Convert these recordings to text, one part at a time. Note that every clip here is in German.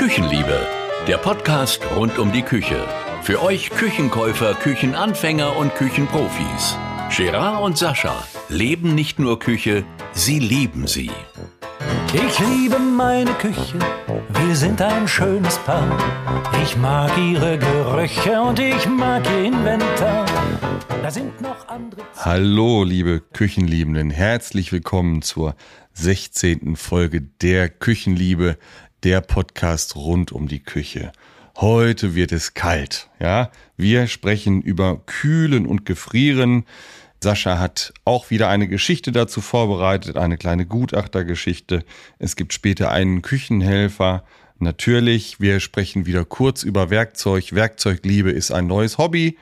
Küchenliebe, der Podcast rund um die Küche. Für euch Küchenkäufer, Küchenanfänger und Küchenprofis. Gerard und Sascha leben nicht nur Küche, sie lieben sie. Ich liebe meine Küche, wir sind ein schönes Paar. Ich mag ihre Gerüche und ich mag ihr Inventar. Da sind noch andere. Hallo, liebe Küchenliebenden, herzlich willkommen zur 16. Folge der Küchenliebe, der Podcast rund um die Küche. Heute wird es kalt, ja. Wir sprechen über Kühlen und Gefrieren. Sascha hat auch wieder eine Geschichte dazu vorbereitet, eine kleine Gutachtergeschichte. Es gibt später einen Küchenhelfer. Natürlich, wir sprechen wieder kurz über Werkzeug. Werkzeugliebe ist ein neues Hobby.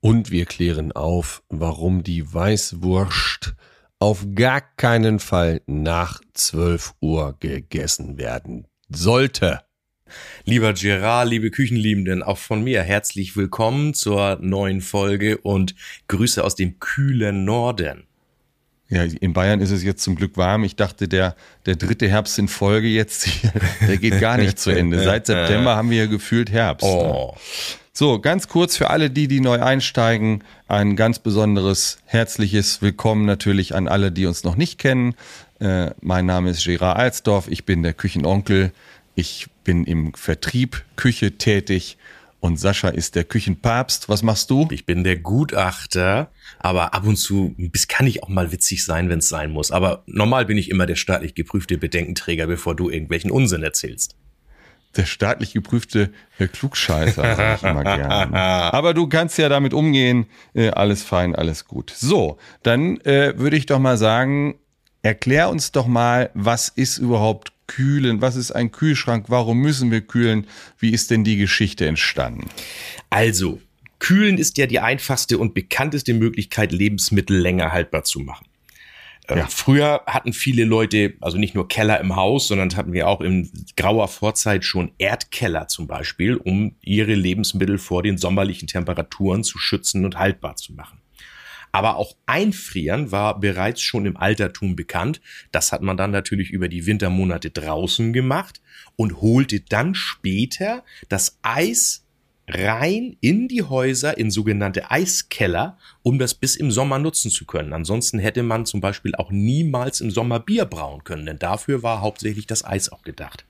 Und wir klären auf, warum die Weißwurst auf gar keinen Fall nach 12 Uhr gegessen werden sollte. Lieber Gerard, liebe Küchenliebenden, auch von mir herzlich willkommen zur neuen Folge und Grüße aus dem kühlen Norden. Ja, in Bayern ist es jetzt zum Glück warm. Ich dachte, der, der dritte Herbst in Folge jetzt, der geht gar nicht zu Ende. Seit September haben wir ja gefühlt Herbst. Oh. So, ganz kurz für alle die, die neu einsteigen, ein ganz besonderes herzliches Willkommen natürlich an alle, die uns noch nicht kennen. Äh, mein Name ist Gerard Alsdorf, ich bin der Küchenonkel. Ich bin im Vertrieb Küche tätig und Sascha ist der Küchenpapst. Was machst du? Ich bin der Gutachter, aber ab und zu bis kann ich auch mal witzig sein, wenn es sein muss. Aber normal bin ich immer der staatlich geprüfte Bedenkenträger, bevor du irgendwelchen Unsinn erzählst. Der staatlich geprüfte Klugscheißer, sag ich immer gerne. Aber du kannst ja damit umgehen. Äh, alles fein, alles gut. So, dann äh, würde ich doch mal sagen, erklär uns doch mal, was ist überhaupt kühlen? Was ist ein Kühlschrank? Warum müssen wir kühlen? Wie ist denn die Geschichte entstanden? Also, kühlen ist ja die einfachste und bekannteste Möglichkeit, Lebensmittel länger haltbar zu machen. Ähm, Ja. Früher hatten viele Leute, also nicht nur Keller im Haus, sondern hatten wir auch in grauer Vorzeit schon Erdkeller zum Beispiel, um ihre Lebensmittel vor den sommerlichen Temperaturen zu schützen und haltbar zu machen. Aber auch Einfrieren war bereits schon im Altertum bekannt. Das hat man dann natürlich über die Wintermonate draußen gemacht und holte dann später das Eis rein in die Häuser, in sogenannte Eiskeller, um das bis im Sommer nutzen zu können. Ansonsten hätte man zum Beispiel auch niemals im Sommer Bier brauen können, denn dafür war hauptsächlich das Eis auch gedacht.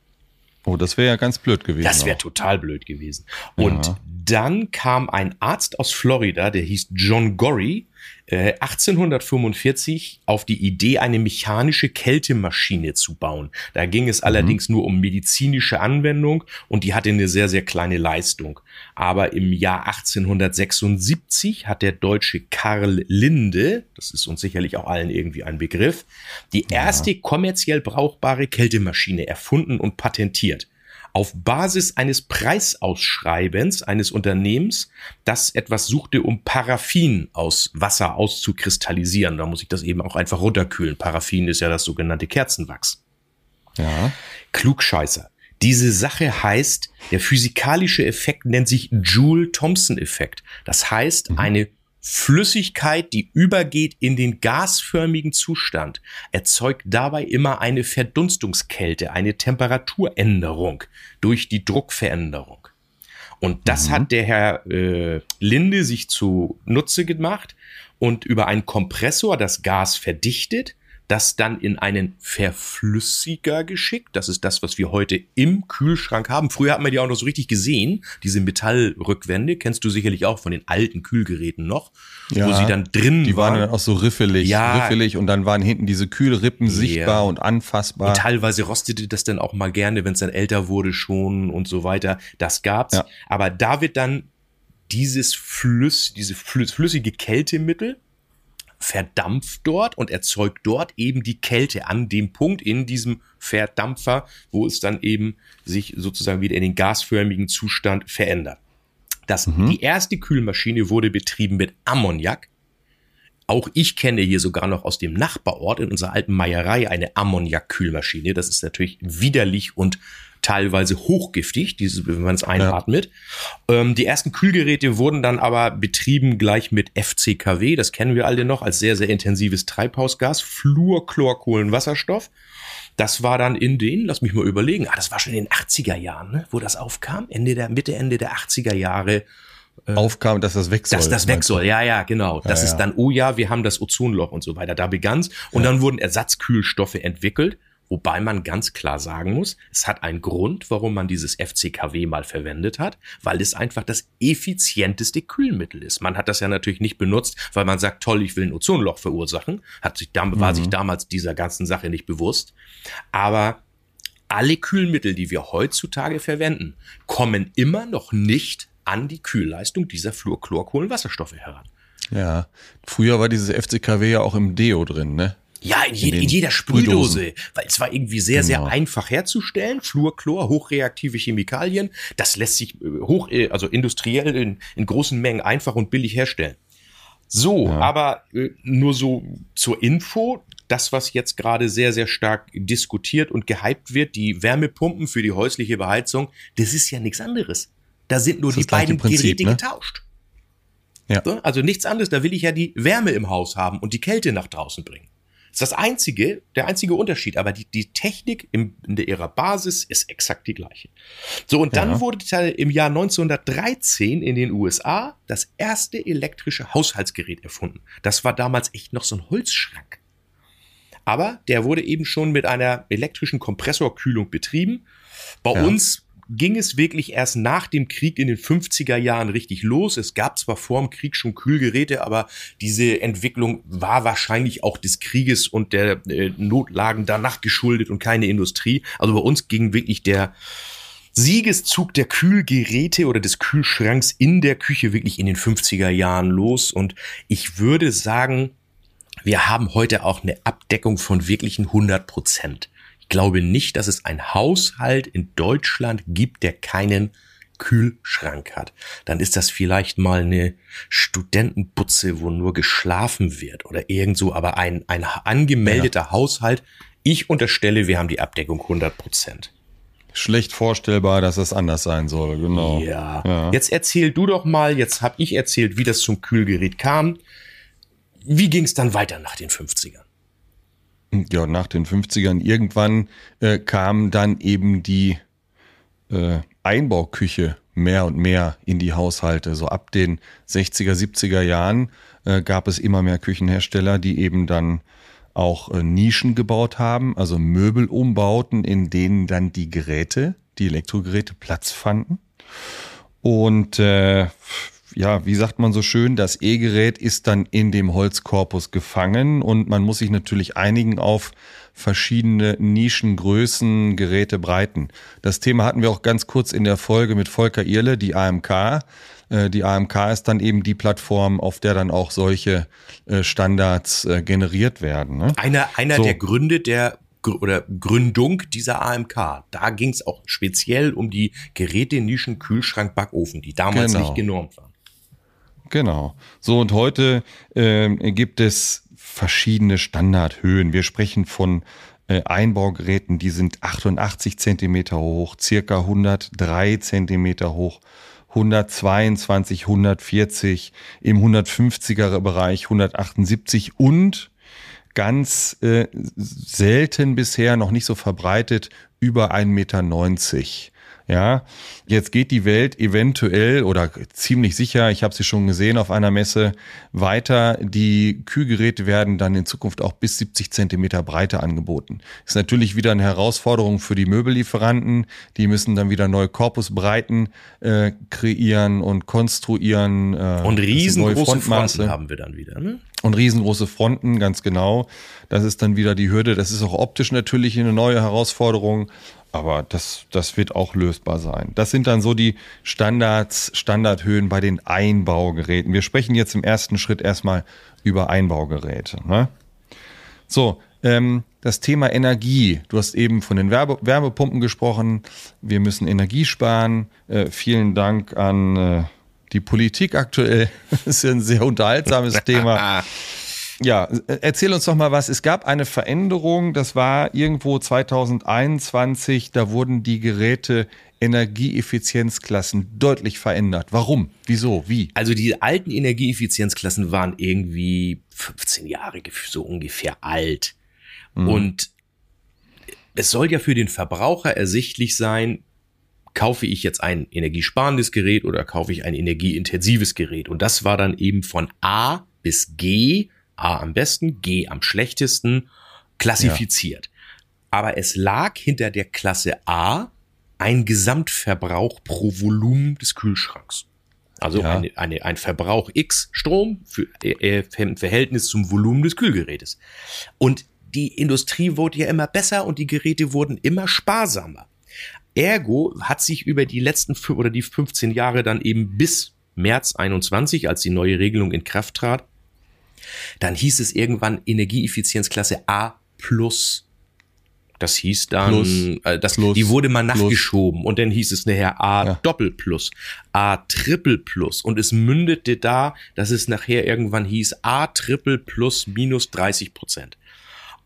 Oh, das wäre ja ganz blöd gewesen. Das wäre total blöd gewesen. Und Ja. dann kam ein Arzt aus Florida, der hieß John Gorry, äh, 1845 auf die Idee, eine mechanische Kältemaschine zu bauen. Da ging es allerdings nur um medizinische Anwendung und die hatte eine sehr, sehr kleine Leistung. Aber im Jahr 1876 hat der deutsche Karl Linde, das ist uns sicherlich auch allen irgendwie ein Begriff, die erste kommerziell brauchbare Kältemaschine erfunden und patentiert auf Basis eines Preisausschreibens eines Unternehmens, das etwas suchte, um Paraffin aus Wasser auszukristallisieren. Da muss ich das eben auch einfach runterkühlen. Paraffin ist ja das sogenannte Kerzenwachs. Ja. Klugscheißer. Diese Sache heißt, der physikalische Effekt nennt sich Joule-Thomson-Effekt. Das heißt, eine Flüssigkeit, die übergeht in den gasförmigen Zustand, erzeugt dabei immer eine Verdunstungskälte, eine Temperaturänderung durch die Druckveränderung. Und das hat der Herr äh, Linde sich zu Nutze gemacht und über einen Kompressor das Gas verdichtet, das dann in einen Verflüssiger geschickt. Das ist das, was wir heute im Kühlschrank haben. Früher hat man die auch noch so richtig gesehen, diese Metallrückwände. Kennst du sicherlich auch von den alten Kühlgeräten noch, wo Ja, sie dann drin Die waren dann auch so riffelig, Ja. riffelig und dann waren hinten diese Kühlrippen Ja. sichtbar und anfassbar. Und teilweise rostete das dann auch mal gerne, wenn es dann älter wurde schon und so weiter. Das gab's. Ja. Aber da wird dann dieses Flüss, diese flüss, flüssige Kältemittel verdampft dort und erzeugt dort eben die Kälte an dem Punkt in diesem Verdampfer, wo es dann eben sich sozusagen wieder in den gasförmigen Zustand verändert. Das, Die erste Kühlmaschine wurde betrieben mit Ammoniak. Auch ich kenne hier sogar noch aus dem Nachbarort in unserer alten Meierei eine Ammoniak-Kühlmaschine. Das ist natürlich widerlich und teilweise hochgiftig, dieses, wenn man es einatmet. Ähm, die ersten Kühlgeräte wurden dann aber betrieben gleich mit FCKW, das kennen wir alle noch als sehr, sehr intensives Treibhausgas, Fluorchlorkohlenwasserstoff. Das war dann in den, lass mich mal überlegen, ah, das war schon in den 80er Jahren, ne, wo das aufkam, Ende der, Mitte, Ende der 80er Jahre. Aufkam, dass das weg soll. Dass das weg soll, ja, ja, genau. Das Ja, ist ja. dann, oh ja, wir haben das Ozonloch und so weiter. Da begann's. Und dann wurden Ersatzkühlstoffe entwickelt, wobei man ganz klar sagen muss, es hat einen Grund, warum man dieses FCKW mal verwendet hat, weil es einfach das effizienteste Kühlmittel ist. Man hat das ja natürlich nicht benutzt, weil man sagt, toll, ich will ein Ozonloch verursachen. Hat sich, dam- war sich damals dieser ganzen Sache nicht bewusst. Aber alle Kühlmittel, die wir heutzutage verwenden, kommen immer noch nicht an die Kühlleistung dieser Fluorchlorkohlenwasserstoffe heran. Ja. Früher war dieses FCKW ja auch im Deo drin, ne? Ja, in, je, den in jeder Sprühdosen. Sprühdose, weil es war irgendwie sehr, sehr Genau. einfach herzustellen. Fluorchlor, hochreaktive Chemikalien, das lässt sich äh, hoch, äh, also industriell in, in großen Mengen einfach und billig herstellen. So, aber äh, nur so zur Info, das, was jetzt gerade sehr, sehr stark diskutiert und gehypt wird, die Wärmepumpen für die häusliche Beheizung, das ist ja nichts anderes. Da sind nur Das die beiden Prinzip, Geräte ne? getauscht. Ja. So, Also nichts anderes, da will ich ja die Wärme im Haus haben und die Kälte nach draußen bringen. Das ist das einzige, der einzige Unterschied, aber die, die Technik im, in der ihrer Basis ist exakt die gleiche. So, und dann Ja. wurde im Jahr 1913 in den USA das erste elektrische Haushaltsgerät erfunden. Das war damals echt noch so ein Holzschrank. Aber der wurde eben schon mit einer elektrischen Kompressorkühlung betrieben. Bei Ja. uns ging es wirklich erst nach dem Krieg in den 50er Jahren richtig los. Es gab zwar vor dem Krieg schon Kühlgeräte, aber diese Entwicklung war wahrscheinlich auch des Krieges und der äh, Notlagen danach geschuldet und keine Industrie. Also bei uns ging wirklich der Siegeszug der Kühlgeräte oder des Kühlschranks in der Küche wirklich in den 50er Jahren los. Und ich würde sagen, wir haben heute auch eine Abdeckung von wirklichen 100 Prozent. Ich glaube nicht, dass es einen Haushalt in Deutschland gibt, der keinen Kühlschrank hat. Dann ist das vielleicht mal eine Studentenbutze, wo nur geschlafen wird oder irgend so, aber ein, ein angemeldeter Haushalt. Ich unterstelle, wir haben die Abdeckung 100 Prozent. Schlecht vorstellbar, dass das anders sein soll, genau. Ja. Ja. Jetzt erzähl du doch mal, jetzt habe ich erzählt, wie das zum Kühlgerät kam. Wie ging es dann weiter nach den 50ern? Ja, nach den 50ern irgendwann äh, kam dann eben die äh, Einbauküche mehr und mehr in die Haushalte. So ab den 60er, 70er Jahren äh, gab es immer mehr Küchenhersteller, die eben dann auch äh, Nischen gebaut haben, also Möbelumbauten, in denen dann die Geräte, die Elektrogeräte Platz fanden. Und äh, ja, wie sagt man so schön, das E-Gerät ist dann in dem Holzkorpus gefangen und man muss sich natürlich einigen auf verschiedene Nischengrößen, Geräte, Breiten. Das Thema hatten wir auch ganz kurz in der Folge mit Volker Irle, die AMK. Äh, Die AMK ist dann eben die Plattform, auf der dann auch solche äh, Standards äh, generiert werden. Ne? Einer, einer So. der Gründe der oder Gründung dieser AMK. Da ging es auch speziell um die Geräte Nischen Kühlschrank Backofen, die damals Genau. nicht genormt waren. Genau. So, und heute ähm, gibt es verschiedene Standardhöhen. Wir sprechen von äh, Einbaugeräten, die sind 88 Zentimeter hoch, circa 103 Zentimeter hoch, 122, 140, im 150er Bereich 178 und ganz äh, selten bisher noch nicht so verbreitet über 1,90 Meter. Ja, jetzt geht die Welt eventuell oder ziemlich sicher, ich habe sie schon gesehen auf einer Messe, weiter. Die Kühlgeräte werden dann in Zukunft auch bis 70 Zentimeter Breite angeboten. Ist natürlich wieder eine Herausforderung für die Möbellieferanten. Die müssen dann wieder neue Korpusbreiten äh, kreieren und konstruieren. Äh, Und riesengroße. Fronten haben wir dann wieder. Ne? Und riesengroße Fronten, ganz genau. Das ist dann wieder die Hürde. Das ist auch optisch natürlich eine neue Herausforderung, aber das, das wird auch lösbar sein. Das sind dann so die Standards, Standardhöhen bei den Einbaugeräten. Wir sprechen jetzt im ersten Schritt erstmal über Einbaugeräte. Ne? So, ähm, das Thema Energie. Du hast eben von den Werbe Wärmepumpen gesprochen. Wir müssen Energie sparen. Äh, vielen Dank an äh, die Politik aktuell. Das ist ja ein sehr unterhaltsames Thema. Ja, äh, erzähl uns doch mal was. Es gab eine Veränderung, das war irgendwo 2021, da wurden die Geräte Energieeffizienzklassen deutlich verändert. Warum? Wieso? Wie? Also die alten Energieeffizienzklassen waren irgendwie 15 Jahre so ungefähr alt. Und es soll ja für den Verbraucher ersichtlich sein, kaufe ich jetzt ein energiesparendes Gerät oder kaufe ich ein energieintensives Gerät. Und das war dann eben von A bis G, A am besten, G am schlechtesten, klassifiziert. Ja. Aber es lag hinter der Klasse A ein Gesamtverbrauch pro Volumen des Kühlschranks. Also ja. eine, eine, ein Verbrauch X Strom für, äh, im Verhältnis zum Volumen des Kühlgerätes. Und die Industrie wurde ja immer besser und die Geräte wurden immer sparsamer. Ergo hat sich über die letzten oder die 15 Jahre dann eben bis März 21, als die neue Regelung in Kraft trat, dann hieß es irgendwann Energieeffizienzklasse A plus. Das hieß dann, plus, äh, das, plus, die wurde mal nachgeschoben plus. und dann hieß es nachher A ja. Doppel plus, A Triple plus und es mündete da, dass es nachher irgendwann hieß A Triple plus minus 30 Prozent.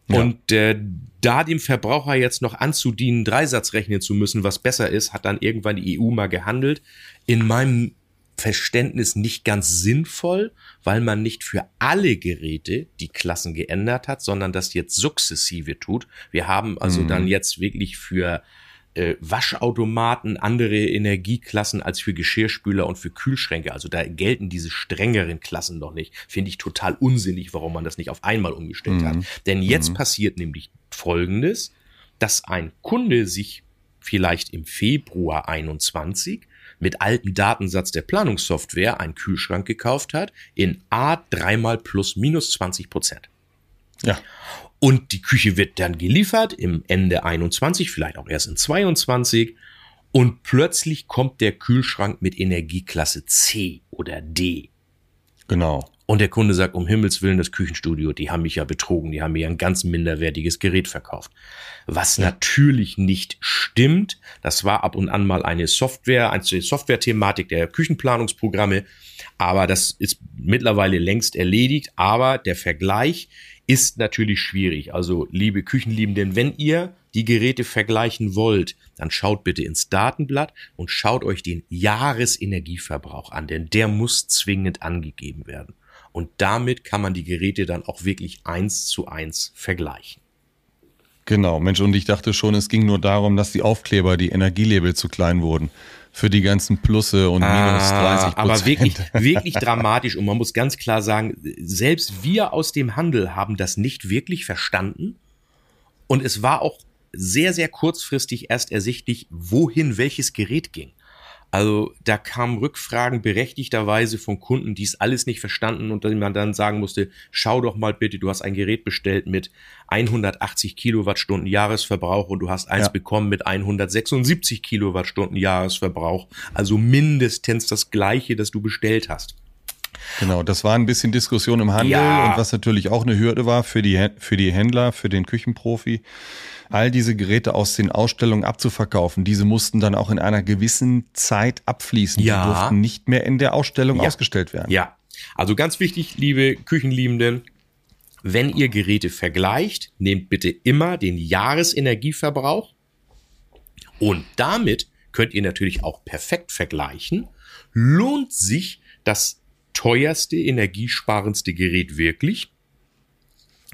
Ja. Und äh, da dem Verbraucher jetzt noch anzudienen, Dreisatz rechnen zu müssen, was besser ist, hat dann irgendwann die EU mal gehandelt. In meinem Verständnis nicht ganz sinnvoll, weil man nicht für alle Geräte die Klassen geändert hat, sondern das jetzt sukzessive tut. Wir haben also mhm. dann jetzt wirklich für äh, Waschautomaten andere Energieklassen als für Geschirrspüler und für Kühlschränke. Also da gelten diese strengeren Klassen noch nicht. Finde ich total unsinnig, warum man das nicht auf einmal umgestellt mhm. hat. Denn jetzt mhm. passiert nämlich Folgendes, dass ein Kunde sich vielleicht im Februar 21 mit altem Datensatz der Planungssoftware einen Kühlschrank gekauft hat in A dreimal plus minus 20 Prozent. Ja. Und die Küche wird dann geliefert im Ende 21, vielleicht auch erst in 22. Und plötzlich kommt der Kühlschrank mit Energieklasse C oder D. Genau. Und der Kunde sagt, um Himmels Willen, das Küchenstudio, die haben mich ja betrogen, die haben mir ein ganz minderwertiges Gerät verkauft. Was ja. natürlich nicht stimmt. Das war ab und an mal eine Software, eine Software-Thematik der Küchenplanungsprogramme. Aber das ist mittlerweile längst erledigt. Aber der Vergleich ist natürlich schwierig. Also, liebe Küchenliebenden, wenn ihr die Geräte vergleichen wollt, dann schaut bitte ins Datenblatt und schaut euch den Jahresenergieverbrauch an, denn der muss zwingend angegeben werden. Und damit kann man die Geräte dann auch wirklich eins zu eins vergleichen. Genau, Mensch, und ich dachte schon, es ging nur darum, dass die Aufkleber, die Energielabel zu klein wurden für die ganzen Plusse und minus 30 ah, Prozent. Aber wirklich, wirklich dramatisch. Und man muss ganz klar sagen, selbst wir aus dem Handel haben das nicht wirklich verstanden. Und es war auch sehr, sehr kurzfristig erst ersichtlich, wohin welches Gerät ging. Also da kamen Rückfragen berechtigterweise von Kunden, die es alles nicht verstanden und man dann sagen musste, schau doch mal bitte, du hast ein Gerät bestellt mit 180 Kilowattstunden Jahresverbrauch und du hast eins ja. bekommen mit 176 Kilowattstunden Jahresverbrauch. Also mindestens das gleiche, das du bestellt hast. Genau, das war ein bisschen Diskussion im Handel ja. und was natürlich auch eine Hürde war für die, für die Händler, für den Küchenprofi all diese Geräte aus den Ausstellungen abzuverkaufen. Diese mussten dann auch in einer gewissen Zeit abfließen. Ja. Die durften nicht mehr in der Ausstellung ja. ausgestellt werden. Ja. Also ganz wichtig, liebe Küchenliebenden, wenn ihr Geräte vergleicht, nehmt bitte immer den Jahresenergieverbrauch und damit könnt ihr natürlich auch perfekt vergleichen, lohnt sich das teuerste, energiesparendste Gerät wirklich?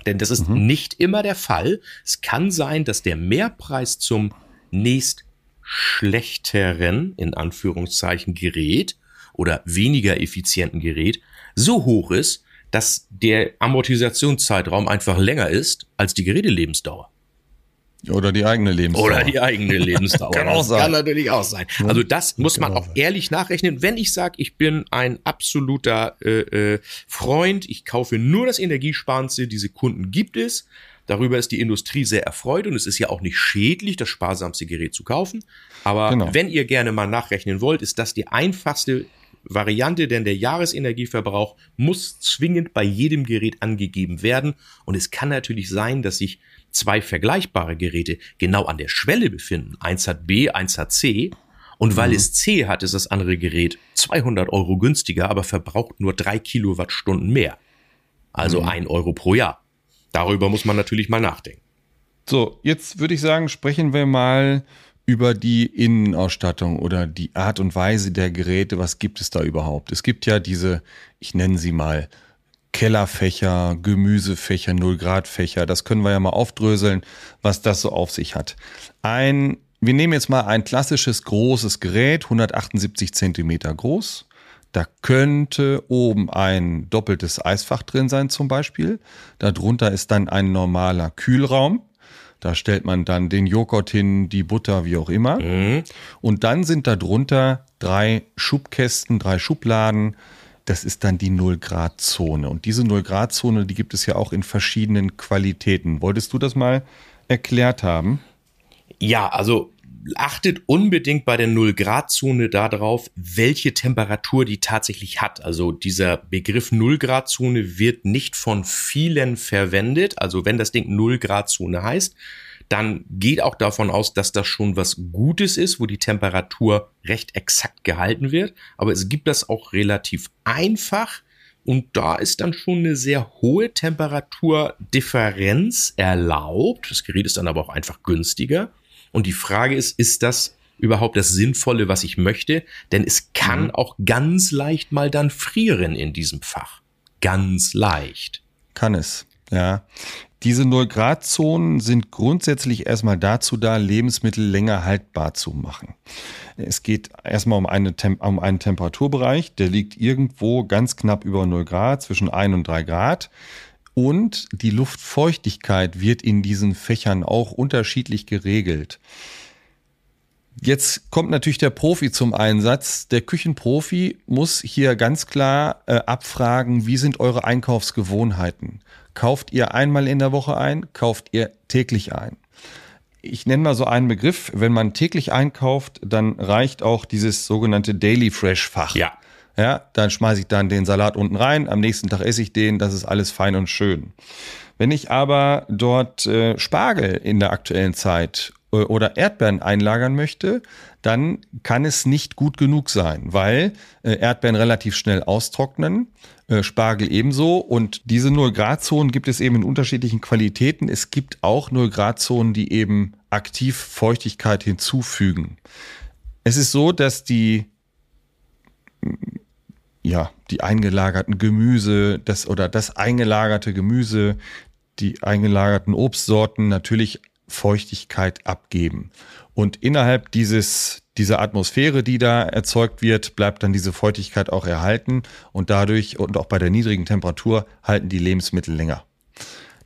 Denn das ist mhm. nicht immer der Fall. Es kann sein, dass der Mehrpreis zum nächst schlechteren, in Anführungszeichen, Gerät oder weniger effizienten Gerät so hoch ist, dass der Amortisationszeitraum einfach länger ist als die Gerätelebensdauer. Oder die eigene Lebensdauer. Oder die eigene Lebensdauer. kann auch sein. Kann natürlich auch sein. Also das muss man auch ehrlich nachrechnen. Wenn ich sage, ich bin ein absoluter äh, äh, Freund, ich kaufe nur das Energiesparendste, diese Kunden gibt es. Darüber ist die Industrie sehr erfreut und es ist ja auch nicht schädlich, das sparsamste Gerät zu kaufen. Aber genau. wenn ihr gerne mal nachrechnen wollt, ist das die einfachste Variante, denn der Jahresenergieverbrauch muss zwingend bei jedem Gerät angegeben werden. Und es kann natürlich sein, dass sich zwei vergleichbare Geräte genau an der Schwelle befinden. Eins hat B, eins hat C. Und weil mhm. es C hat, ist das andere Gerät 200 Euro günstiger, aber verbraucht nur drei Kilowattstunden mehr. Also mhm. ein Euro pro Jahr. Darüber muss man natürlich mal nachdenken. So, jetzt würde ich sagen, sprechen wir mal über die Innenausstattung oder die Art und Weise der Geräte. Was gibt es da überhaupt? Es gibt ja diese, ich nenne sie mal Kellerfächer, Gemüsefächer, Null-Grad-Fächer. Das können wir ja mal aufdröseln, was das so auf sich hat. Ein, wir nehmen jetzt mal ein klassisches großes Gerät, 178 Zentimeter groß. Da könnte oben ein doppeltes Eisfach drin sein zum Beispiel. Darunter ist dann ein normaler Kühlraum. Da stellt man dann den Joghurt hin, die Butter, wie auch immer. Mhm. Und dann sind darunter drei Schubkästen, drei Schubladen. Das ist dann die Null-Grad-Zone. Und diese Null-Grad-Zone, die gibt es ja auch in verschiedenen Qualitäten. Wolltest du das mal erklärt haben? Ja, also achtet unbedingt bei der Null-Grad-Zone darauf, welche Temperatur die tatsächlich hat. Also dieser Begriff Null-Grad-Zone wird nicht von vielen verwendet. Also wenn das Ding Null-Grad-Zone heißt, dann geht auch davon aus, dass das schon was Gutes ist, wo die Temperatur recht exakt gehalten wird. Aber es gibt das auch relativ einfach. Und da ist dann schon eine sehr hohe Temperaturdifferenz erlaubt. Das Gerät ist dann aber auch einfach günstiger. Und die Frage ist, ist das überhaupt das Sinnvolle, was ich möchte? Denn es kann mhm. auch ganz leicht mal dann frieren in diesem Fach. Ganz leicht. Kann es, ja. Diese Null-Grad-Zonen sind grundsätzlich erstmal dazu da, Lebensmittel länger haltbar zu machen. Es geht erstmal um, eine um einen Temperaturbereich, der liegt irgendwo ganz knapp über 0 Grad, zwischen 1 und 3 Grad. Und die Luftfeuchtigkeit wird in diesen Fächern auch unterschiedlich geregelt. Jetzt kommt natürlich der Profi zum Einsatz. Der Küchenprofi muss hier ganz klar äh, abfragen, wie sind eure Einkaufsgewohnheiten? Kauft ihr einmal in der Woche ein? Kauft ihr täglich ein? Ich nenne mal so einen Begriff. Wenn man täglich einkauft, dann reicht auch dieses sogenannte Daily Fresh Fach. Ja. Ja, dann schmeiße ich dann den Salat unten rein, am nächsten Tag esse ich den, das ist alles fein und schön. Wenn ich aber dort äh, Spargel in der aktuellen Zeit oder Erdbeeren einlagern möchte, dann kann es nicht gut genug sein, weil äh, Erdbeeren relativ schnell austrocknen, äh, Spargel ebenso und diese 0 Grad Zonen gibt es eben in unterschiedlichen Qualitäten. Es gibt auch 0 Grad Zonen, die eben aktiv Feuchtigkeit hinzufügen. Es ist so, dass die ja, die eingelagerten Gemüse, das oder das eingelagerte Gemüse, die eingelagerten Obstsorten natürlich Feuchtigkeit abgeben. Und innerhalb dieses, dieser Atmosphäre, die da erzeugt wird, bleibt dann diese Feuchtigkeit auch erhalten und dadurch und auch bei der niedrigen Temperatur halten die Lebensmittel länger.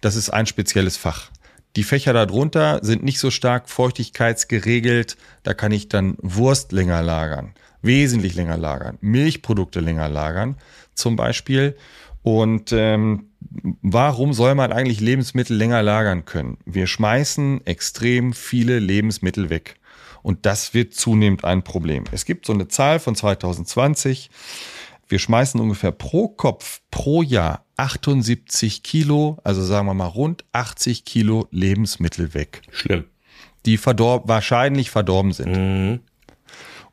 Das ist ein spezielles Fach. Die Fächer darunter sind nicht so stark feuchtigkeitsgeregelt. Da kann ich dann Wurst länger lagern wesentlich länger lagern, Milchprodukte länger lagern zum Beispiel. Und ähm, warum soll man eigentlich Lebensmittel länger lagern können? Wir schmeißen extrem viele Lebensmittel weg. Und das wird zunehmend ein Problem. Es gibt so eine Zahl von 2020. Wir schmeißen ungefähr pro Kopf pro Jahr 78 Kilo, also sagen wir mal rund 80 Kilo Lebensmittel weg. Schlimm. Die verdorben, wahrscheinlich verdorben sind. Mhm.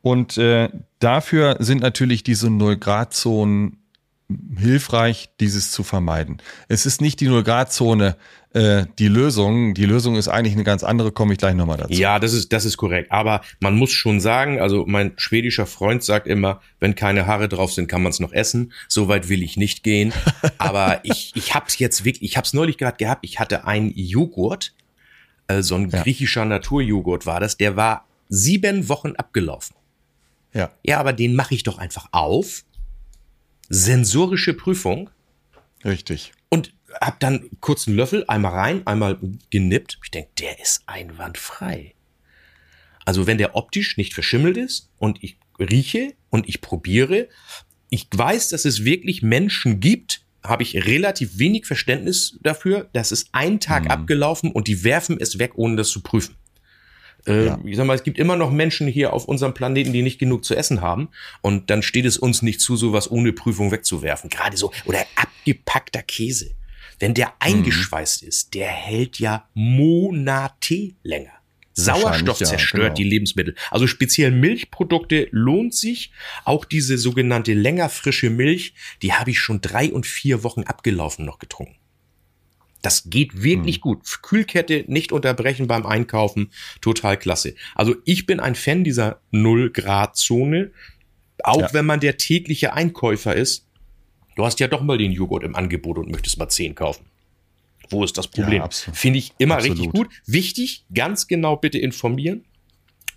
Und äh, dafür sind natürlich diese Null-Grad-Zonen hilfreich, dieses zu vermeiden. Es ist nicht die Null-Grad-Zone äh, die Lösung. Die Lösung ist eigentlich eine ganz andere, komme ich gleich nochmal dazu. Ja, das ist, das ist korrekt. Aber man muss schon sagen, also mein schwedischer Freund sagt immer, wenn keine Haare drauf sind, kann man es noch essen. Soweit will ich nicht gehen. Aber ich, ich hab's jetzt wirklich, ich hab's neulich gerade gehabt, ich hatte einen Joghurt, äh, so ein ja. griechischer Naturjoghurt war das, der war sieben Wochen abgelaufen. Ja. Ja, aber den mache ich doch einfach auf. Sensorische Prüfung. Richtig. Und hab dann kurz einen Löffel, einmal rein, einmal genippt. Ich denke, der ist einwandfrei. Also wenn der optisch nicht verschimmelt ist und ich rieche und ich probiere, ich weiß, dass es wirklich Menschen gibt, habe ich relativ wenig Verständnis dafür, dass es ein Tag mhm. abgelaufen und die werfen es weg, ohne das zu prüfen. Äh, ja. Ich sag mal, es gibt immer noch Menschen hier auf unserem Planeten, die nicht genug zu essen haben. Und dann steht es uns nicht zu, sowas ohne Prüfung wegzuwerfen. Gerade so. Oder abgepackter Käse. Wenn der mhm. eingeschweißt mhm. ist, der hält ja Monate länger. Sauerstoff zerstört ja, genau. die Lebensmittel. Also speziell Milchprodukte lohnt sich. Auch diese sogenannte länger frische Milch, die habe ich schon drei und vier Wochen abgelaufen noch getrunken. Das geht wirklich hm. gut. Kühlkette nicht unterbrechen beim Einkaufen. Total klasse. Also ich bin ein Fan dieser Null-Grad-Zone. Auch ja. wenn man der tägliche Einkäufer ist. Du hast ja doch mal den Joghurt im Angebot und möchtest mal 10 kaufen. Wo ist das Problem? Ja. Finde ich immer Absolut. richtig gut. Wichtig, ganz genau bitte informieren.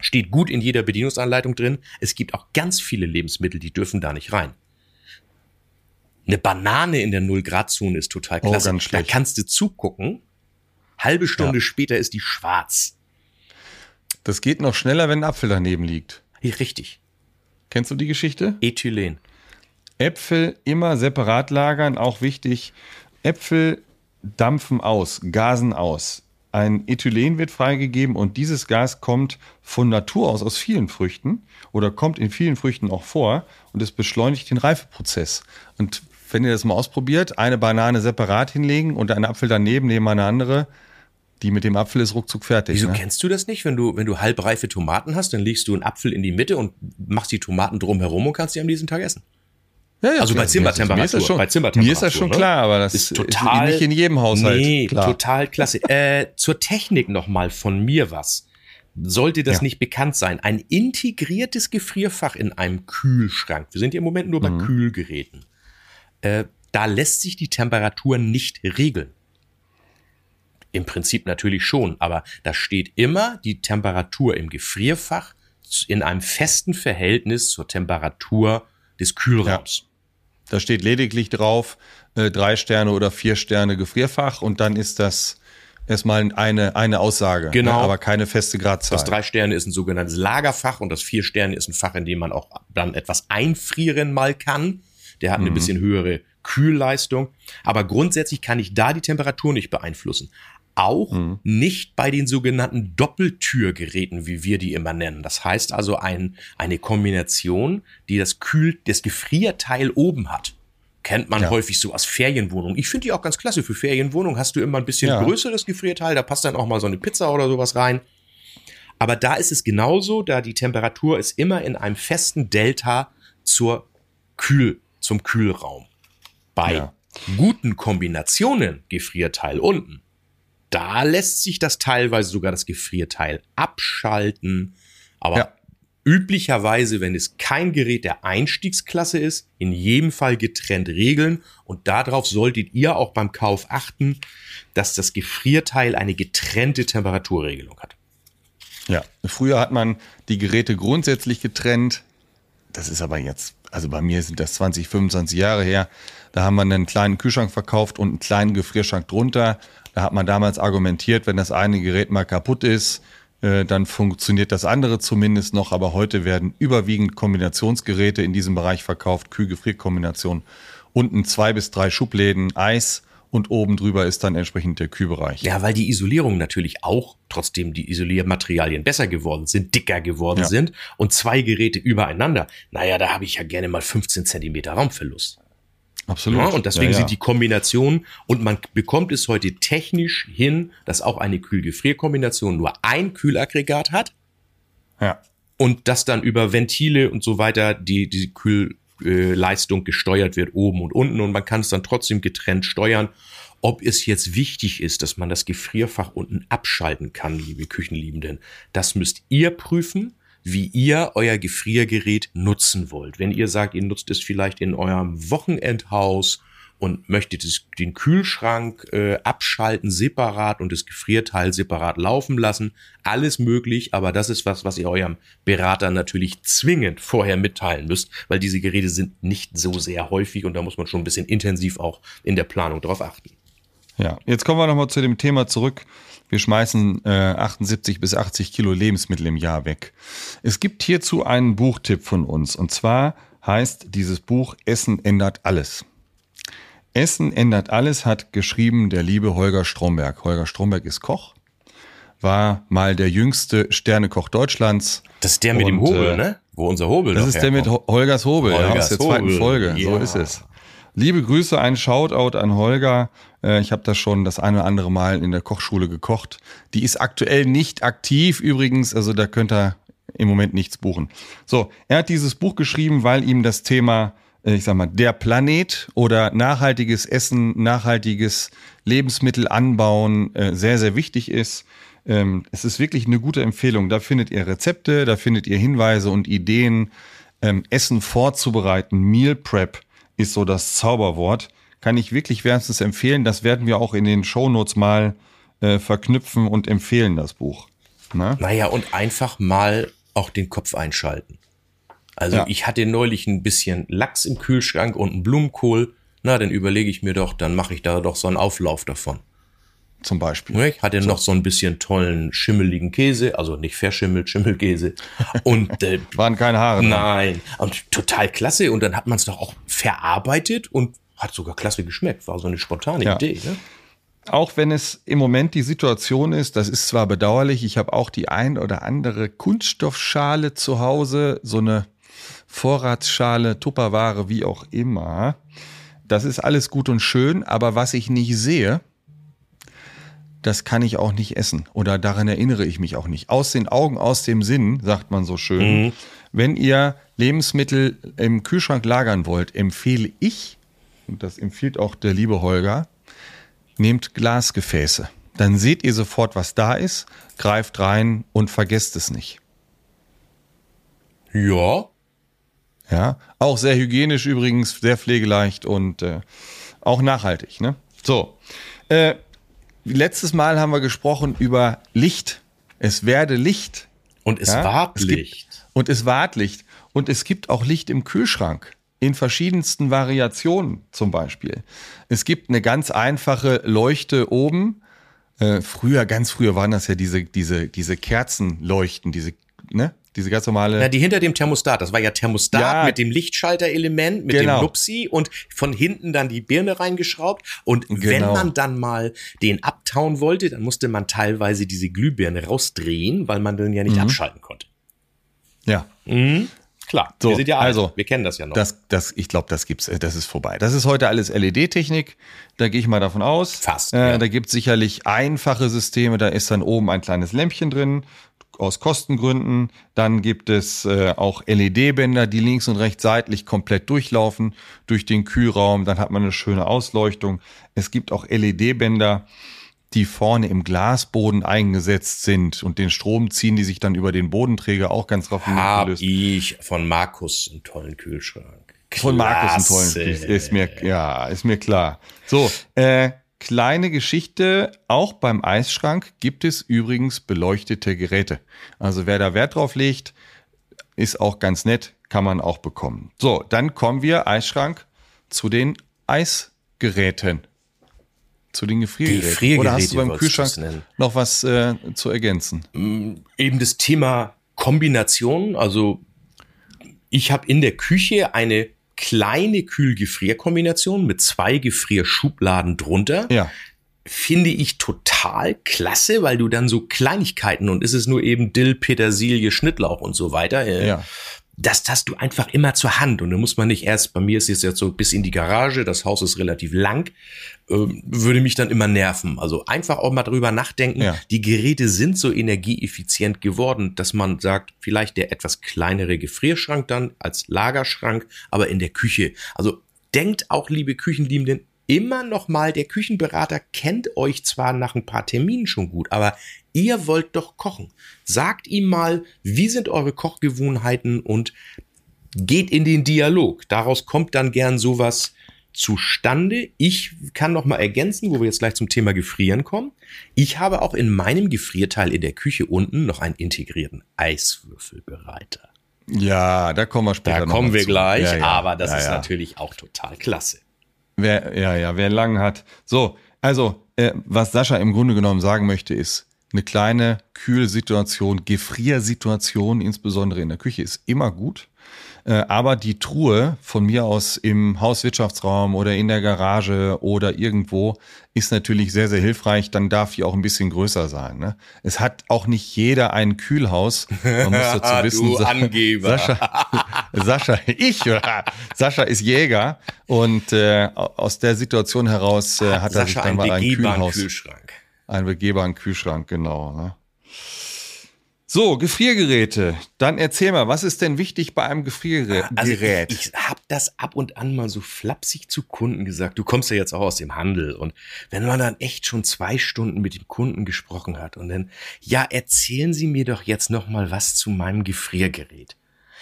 Steht gut in jeder Bedienungsanleitung drin. Es gibt auch ganz viele Lebensmittel, die dürfen da nicht rein. Eine Banane in der 0-Grad-Zone ist total Oh, klasse. ganz da kannst du zugucken. Halbe Stunde Ja. später ist die schwarz. Das geht noch schneller, wenn ein Apfel daneben liegt. Richtig. Kennst du die Geschichte? Ethylen. Äpfel immer separat lagern, auch wichtig. Äpfel dampfen aus, gasen aus. Ein Ethylen wird freigegeben und dieses Gas kommt von Natur aus aus vielen Früchten oder kommt in vielen Früchten auch vor und es beschleunigt den Reifeprozess. Und wenn ihr das mal ausprobiert, eine Banane separat hinlegen und einen Apfel daneben neben eine andere, die mit dem Apfel ist ruckzuck fertig. Wieso ne? kennst du das nicht? Wenn du, wenn du halbreife Tomaten hast, dann legst du einen Apfel in die Mitte und machst die Tomaten drumherum und kannst die am nächsten Tag essen. Ja, ja, Also bei. Zimmertemperatur, Mir ist das schon, bei Zimmertemperatur, mir ist das schon ne? klar, aber das Ist ist, total- nicht in jedem Haushalt Nee, klar. total klasse. äh, zur Technik nochmal von mir was. Sollte das Ja. nicht bekannt sein, ein integriertes Gefrierfach in einem Kühlschrank. Wir sind ja im Moment nur bei Mhm. Kühlgeräten. Äh, da lässt sich die Temperatur nicht regeln. Im Prinzip natürlich schon, aber da steht immer die Temperatur im Gefrierfach in einem festen Verhältnis zur Temperatur des Kühlraums. Da steht lediglich drauf, äh, drei Sterne oder vier Sterne Gefrierfach und dann ist das erstmal eine, eine Aussage, Genau. ne, aber keine feste Gradzahl. Das drei Sterne ist ein sogenanntes Lagerfach und das vier Sterne ist ein Fach, in dem man auch dann etwas einfrieren mal kann. Der hat eine bisschen höhere Kühlleistung. Aber grundsätzlich kann ich da die Temperatur nicht beeinflussen. Auch nicht bei den sogenannten Doppeltürgeräten, wie wir die immer nennen. Das heißt also ein, eine Kombination, die das Kühl, das Gefrierteil oben hat. Kennt man Ja. häufig so aus Ferienwohnungen. Ich finde die auch ganz klasse. Für Ferienwohnungen hast du immer ein bisschen Ja. größeres Gefrierteil. Da passt dann auch mal so eine Pizza oder sowas rein. Aber da ist es genauso, da die Temperatur ist immer in einem festen Delta zur Kühl, zum Kühlraum. Bei Ja. guten Kombinationen Gefrierteil unten, da lässt sich das teilweise sogar das Gefrierteil abschalten. Aber Ja. üblicherweise, wenn es kein Gerät der Einstiegsklasse ist, in jedem Fall getrennt regeln. Und darauf solltet ihr auch beim Kauf achten, dass das Gefrierteil eine getrennte Temperaturregelung hat. Ja, früher hat man die Geräte grundsätzlich getrennt. Das ist aber jetzt, also bei mir sind das 20, 25 Jahre her. Da haben wir einen kleinen Kühlschrank verkauft und einen kleinen Gefrierschrank drunter. Da hat man damals argumentiert, wenn das eine Gerät mal kaputt ist, äh, dann funktioniert das andere zumindest noch. Aber heute werden überwiegend Kombinationsgeräte in diesem Bereich verkauft, Kühl-Gefrier-Kombination. Unten zwei bis drei Schubläden, Eis und oben drüber ist dann entsprechend der Kühlbereich. Ja, weil die Isolierung natürlich auch, trotzdem die Isoliermaterialien besser geworden sind, dicker geworden Ja. sind und zwei Geräte übereinander. Naja, da habe ich ja gerne mal 15 Zentimeter Raumverlust. Absolut. Ja, und deswegen Ja, ja. sind die Kombinationen, und man bekommt es heute technisch hin, dass auch eine Kühl-Gefrier-Kombination nur ein Kühlaggregat hat Ja. und dass dann über Ventile und so weiter die, die Kühlleistung gesteuert wird, oben und unten. Und man kann es dann trotzdem getrennt steuern. Ob es jetzt wichtig ist, dass man das Gefrierfach unten abschalten kann, liebe Küchenliebenden, das müsst ihr prüfen, wie ihr euer Gefriergerät nutzen wollt. Wenn ihr sagt, ihr nutzt es vielleicht in eurem Wochenendhaus und möchtet es, den Kühlschrank äh, abschalten separat und das Gefrierteil separat laufen lassen, alles möglich, aber das ist was, was ihr eurem Berater natürlich zwingend vorher mitteilen müsst, weil diese Geräte sind nicht so sehr häufig und da muss man schon ein bisschen intensiv auch in der Planung drauf achten. Ja, jetzt kommen wir nochmal zu dem Thema zurück. Wir schmeißen äh, 78 bis 80 Kilo Lebensmittel im Jahr weg. Es gibt hierzu einen Buchtipp von uns. Und zwar heißt dieses Buch Essen ändert alles. Essen ändert alles hat geschrieben der liebe Holger Stromberg. Holger Stromberg ist Koch, war mal der jüngste Sternekoch Deutschlands. Das ist der mit dem Und, Hobel, äh, ne? Wo unser Hobel Das ist der mit herkommt. Ho- Holgers Hobel, ja, Holgers aus der zweiten Hobel, Folge. So ja. ist es. Liebe Grüße, ein Shoutout an Holger. Äh, Ich habe das schon das eine oder andere Mal in der Kochschule gekocht. Die ist aktuell nicht aktiv übrigens, also da könnt ihr im Moment nichts buchen. So, er hat dieses Buch geschrieben, weil ihm das Thema, ich sag mal, der Planet oder nachhaltiges Essen, nachhaltiges Lebensmittel anbauen äh, sehr, sehr wichtig ist. Ähm, Es ist wirklich eine gute Empfehlung. Da findet ihr Rezepte, da findet ihr Hinweise und Ideen, ähm, Essen vorzubereiten, Meal Prep ist so das Zauberwort. Kann ich wirklich wärmstens empfehlen. Das werden wir auch in den Shownotes mal äh, verknüpfen und empfehlen, das Buch. Na? Naja, und einfach mal auch den Kopf einschalten. Also ja. ich hatte neulich ein bisschen Lachs im Kühlschrank und einen Blumenkohl. Na, dann überlege ich mir doch, dann mache ich da doch so einen Auflauf davon. Zum Beispiel. Ich hatte so. noch so ein bisschen tollen schimmeligen Käse, also nicht verschimmelt, Schimmelkäse. Und äh, waren keine Haare. Dran. Nein, und total klasse. Und dann hat man es doch auch verarbeitet und hat sogar klasse geschmeckt. War so eine spontane ja. Idee. Ne? Auch wenn es im Moment die Situation ist, das ist zwar bedauerlich, ich habe auch die ein oder andere Kunststoffschale zu Hause, so eine Vorratsschale, Tupperware, wie auch immer. Das ist alles gut und schön, aber was ich nicht sehe, das kann ich auch nicht essen oder daran erinnere ich mich auch nicht. Aus den Augen, aus dem Sinn, sagt man so schön. Mhm. Wenn ihr Lebensmittel im Kühlschrank lagern wollt, empfehle ich, und das empfiehlt auch der liebe Holger, nehmt Glasgefäße. Dann seht ihr sofort, was da ist, greift rein und vergesst es nicht. Ja. Ja, auch sehr hygienisch übrigens, sehr pflegeleicht und äh, auch nachhaltig. Ne? So, äh, letztes Mal haben wir gesprochen über Licht. Es werde Licht. Und es ja? ward es Licht. Gibt, und es ward Licht. Und es gibt auch Licht im Kühlschrank. In verschiedensten Variationen zum Beispiel. Es gibt eine ganz einfache Leuchte oben. Äh, früher, ganz früher waren das ja diese, diese, diese Kerzenleuchten, diese, ne? Diese ganz normale. Ja, die hinter dem Thermostat. Das war ja Thermostat ja, mit dem Lichtschalterelement, mit genau. dem Nupsi und von hinten dann die Birne reingeschraubt. Und genau. wenn man dann mal den abtauen wollte, dann musste man teilweise diese Glühbirne rausdrehen, weil man den ja nicht mhm. abschalten konnte. Ja. Mhm. Klar, so, wir sind ja alt. also wir kennen das ja noch. Das, das, ich glaube, das gibt's, äh, das ist vorbei. Das ist heute alles LED-Technik. Da gehe ich mal davon aus. Fast. Äh, ja. Da gibt's sicherlich einfache Systeme. Da ist dann oben ein kleines Lämpchen drin aus Kostengründen. Dann gibt es äh, auch LED-Bänder, die links und rechts seitlich komplett durchlaufen durch den Kühlraum. Dann hat man eine schöne Ausleuchtung. Es gibt auch LED-Bänder, die vorne im Glasboden eingesetzt sind und den Strom ziehen die sich dann über den Bodenträger auch ganz raffiniert Hab gelöst. ich von Markus einen tollen Kühlschrank. Klasse. Von Markus einen tollen Kühlschrank. Ist mir, ja, ist mir klar. So, äh, Kleine Geschichte, auch beim Eisschrank gibt es übrigens beleuchtete Geräte. Also wer da Wert drauf legt, ist auch ganz nett, kann man auch bekommen. So, dann kommen wir, Eisschrank, zu den Eisgeräten. Zu den Gefriergeräten. Gefriergeräte Oder hast du beim Kühlschrank noch was äh, zu ergänzen? Mm, eben das Thema Kombination. Also ich habe in der Küche eine kleine Kühl-Gefrier-Kombination mit zwei Gefrierschubladen drunter. Ja. Finde ich total klasse, weil du dann so Kleinigkeiten und ist es nur eben Dill, Petersilie, Schnittlauch und so weiter. Äh, ja das hast du einfach immer zur Hand und da muss man nicht erst, bei mir ist es jetzt so bis in die Garage, das Haus ist relativ lang, äh, würde mich dann immer nerven. Also einfach auch mal drüber nachdenken, ja. die Geräte sind so energieeffizient geworden, dass man sagt, vielleicht der etwas kleinere Gefrierschrank dann als Lagerschrank, aber in der Küche. Also denkt auch, liebe Küchenliebenden, immer noch mal, der Küchenberater kennt euch zwar nach ein paar Terminen schon gut, aber ihr wollt doch kochen. Sagt ihm mal, wie sind eure Kochgewohnheiten und geht in den Dialog. Daraus kommt dann gern sowas zustande. Ich kann noch mal ergänzen, wo wir jetzt gleich zum Thema Gefrieren kommen. Ich habe auch in meinem Gefrierteil in der Küche unten noch einen integrierten Eiswürfelbereiter. Ja, da kommen wir später da kommen wir zu. gleich, ja, ja. aber das ja, ist natürlich auch total klasse. Wer, ja, ja, wer lang hat. So, also, äh, was Sascha im Grunde genommen sagen möchte, ist, eine kleine Kühlsituation, Gefriersituation, insbesondere in der Küche, ist immer gut. Äh, aber die Truhe von mir aus im Hauswirtschaftsraum oder in der Garage oder irgendwo ist natürlich sehr, sehr hilfreich. Dann darf die auch ein bisschen größer sein. Ne? Es hat auch nicht jeder ein Kühlhaus. Man muss dazu wissen. du Angeber. Sascha, Sascha, ich, Sascha ist Jäger und äh, aus der Situation heraus äh, hat, hat er sich dann mal ein Kühlhaus. Kühlschrank. Einen begehbaren Kühlschrank, genau. Ne? So, Gefriergeräte. Dann erzähl mal, was ist denn wichtig bei einem Gefriergerät? Also ich, ich habe das ab und an mal so flapsig zu Kunden gesagt. Du kommst ja jetzt auch aus dem Handel und wenn man dann echt schon zwei Stunden mit dem Kunden gesprochen hat und dann, ja, erzählen Sie mir doch jetzt noch mal was zu meinem Gefriergerät.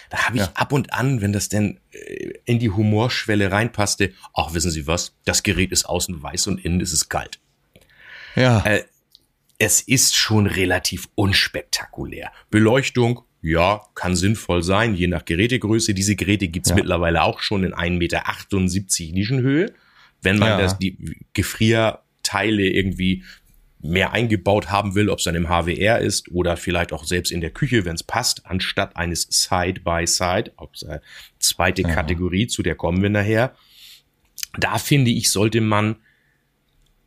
Da habe ich ja. ab und an, wenn das denn äh, in die Humorschwelle reinpasste, ach, wissen Sie was, das Gerät ist außen weiß und innen ist es kalt. Ja. Äh, es ist schon relativ unspektakulär. Beleuchtung, ja, kann sinnvoll sein, je nach Gerätegröße. Diese Geräte gibt's ja. mittlerweile auch schon in 1,78 Meter Nischenhöhe. Wenn man ja. das, die Gefrierteile irgendwie mehr eingebaut haben will, ob es dann im HWR ist oder vielleicht auch selbst in der Küche, wenn es passt, anstatt eines Side-by-Side, -Side, zweite ja. Kategorie, zu der kommen wir nachher. Da finde ich, sollte man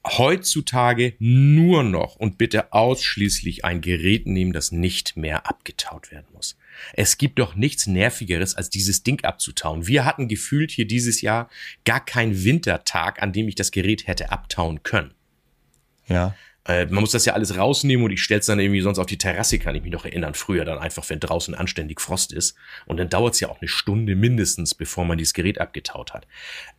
heutzutage nur noch und bitte ausschließlich ein Gerät nehmen, das nicht mehr abgetaut werden muss. Es gibt doch nichts Nervigeres, als dieses Ding abzutauen. Wir hatten gefühlt hier dieses Jahr gar keinen Wintertag, an dem ich das Gerät hätte abtauen können. Ja. Äh, man muss das ja alles rausnehmen und ich stell's dann irgendwie sonst auf die Terrasse, kann ich mich noch erinnern, früher dann einfach, wenn draußen anständig Frost ist. Und dann dauert's ja auch eine Stunde mindestens, bevor man dieses Gerät abgetaut hat.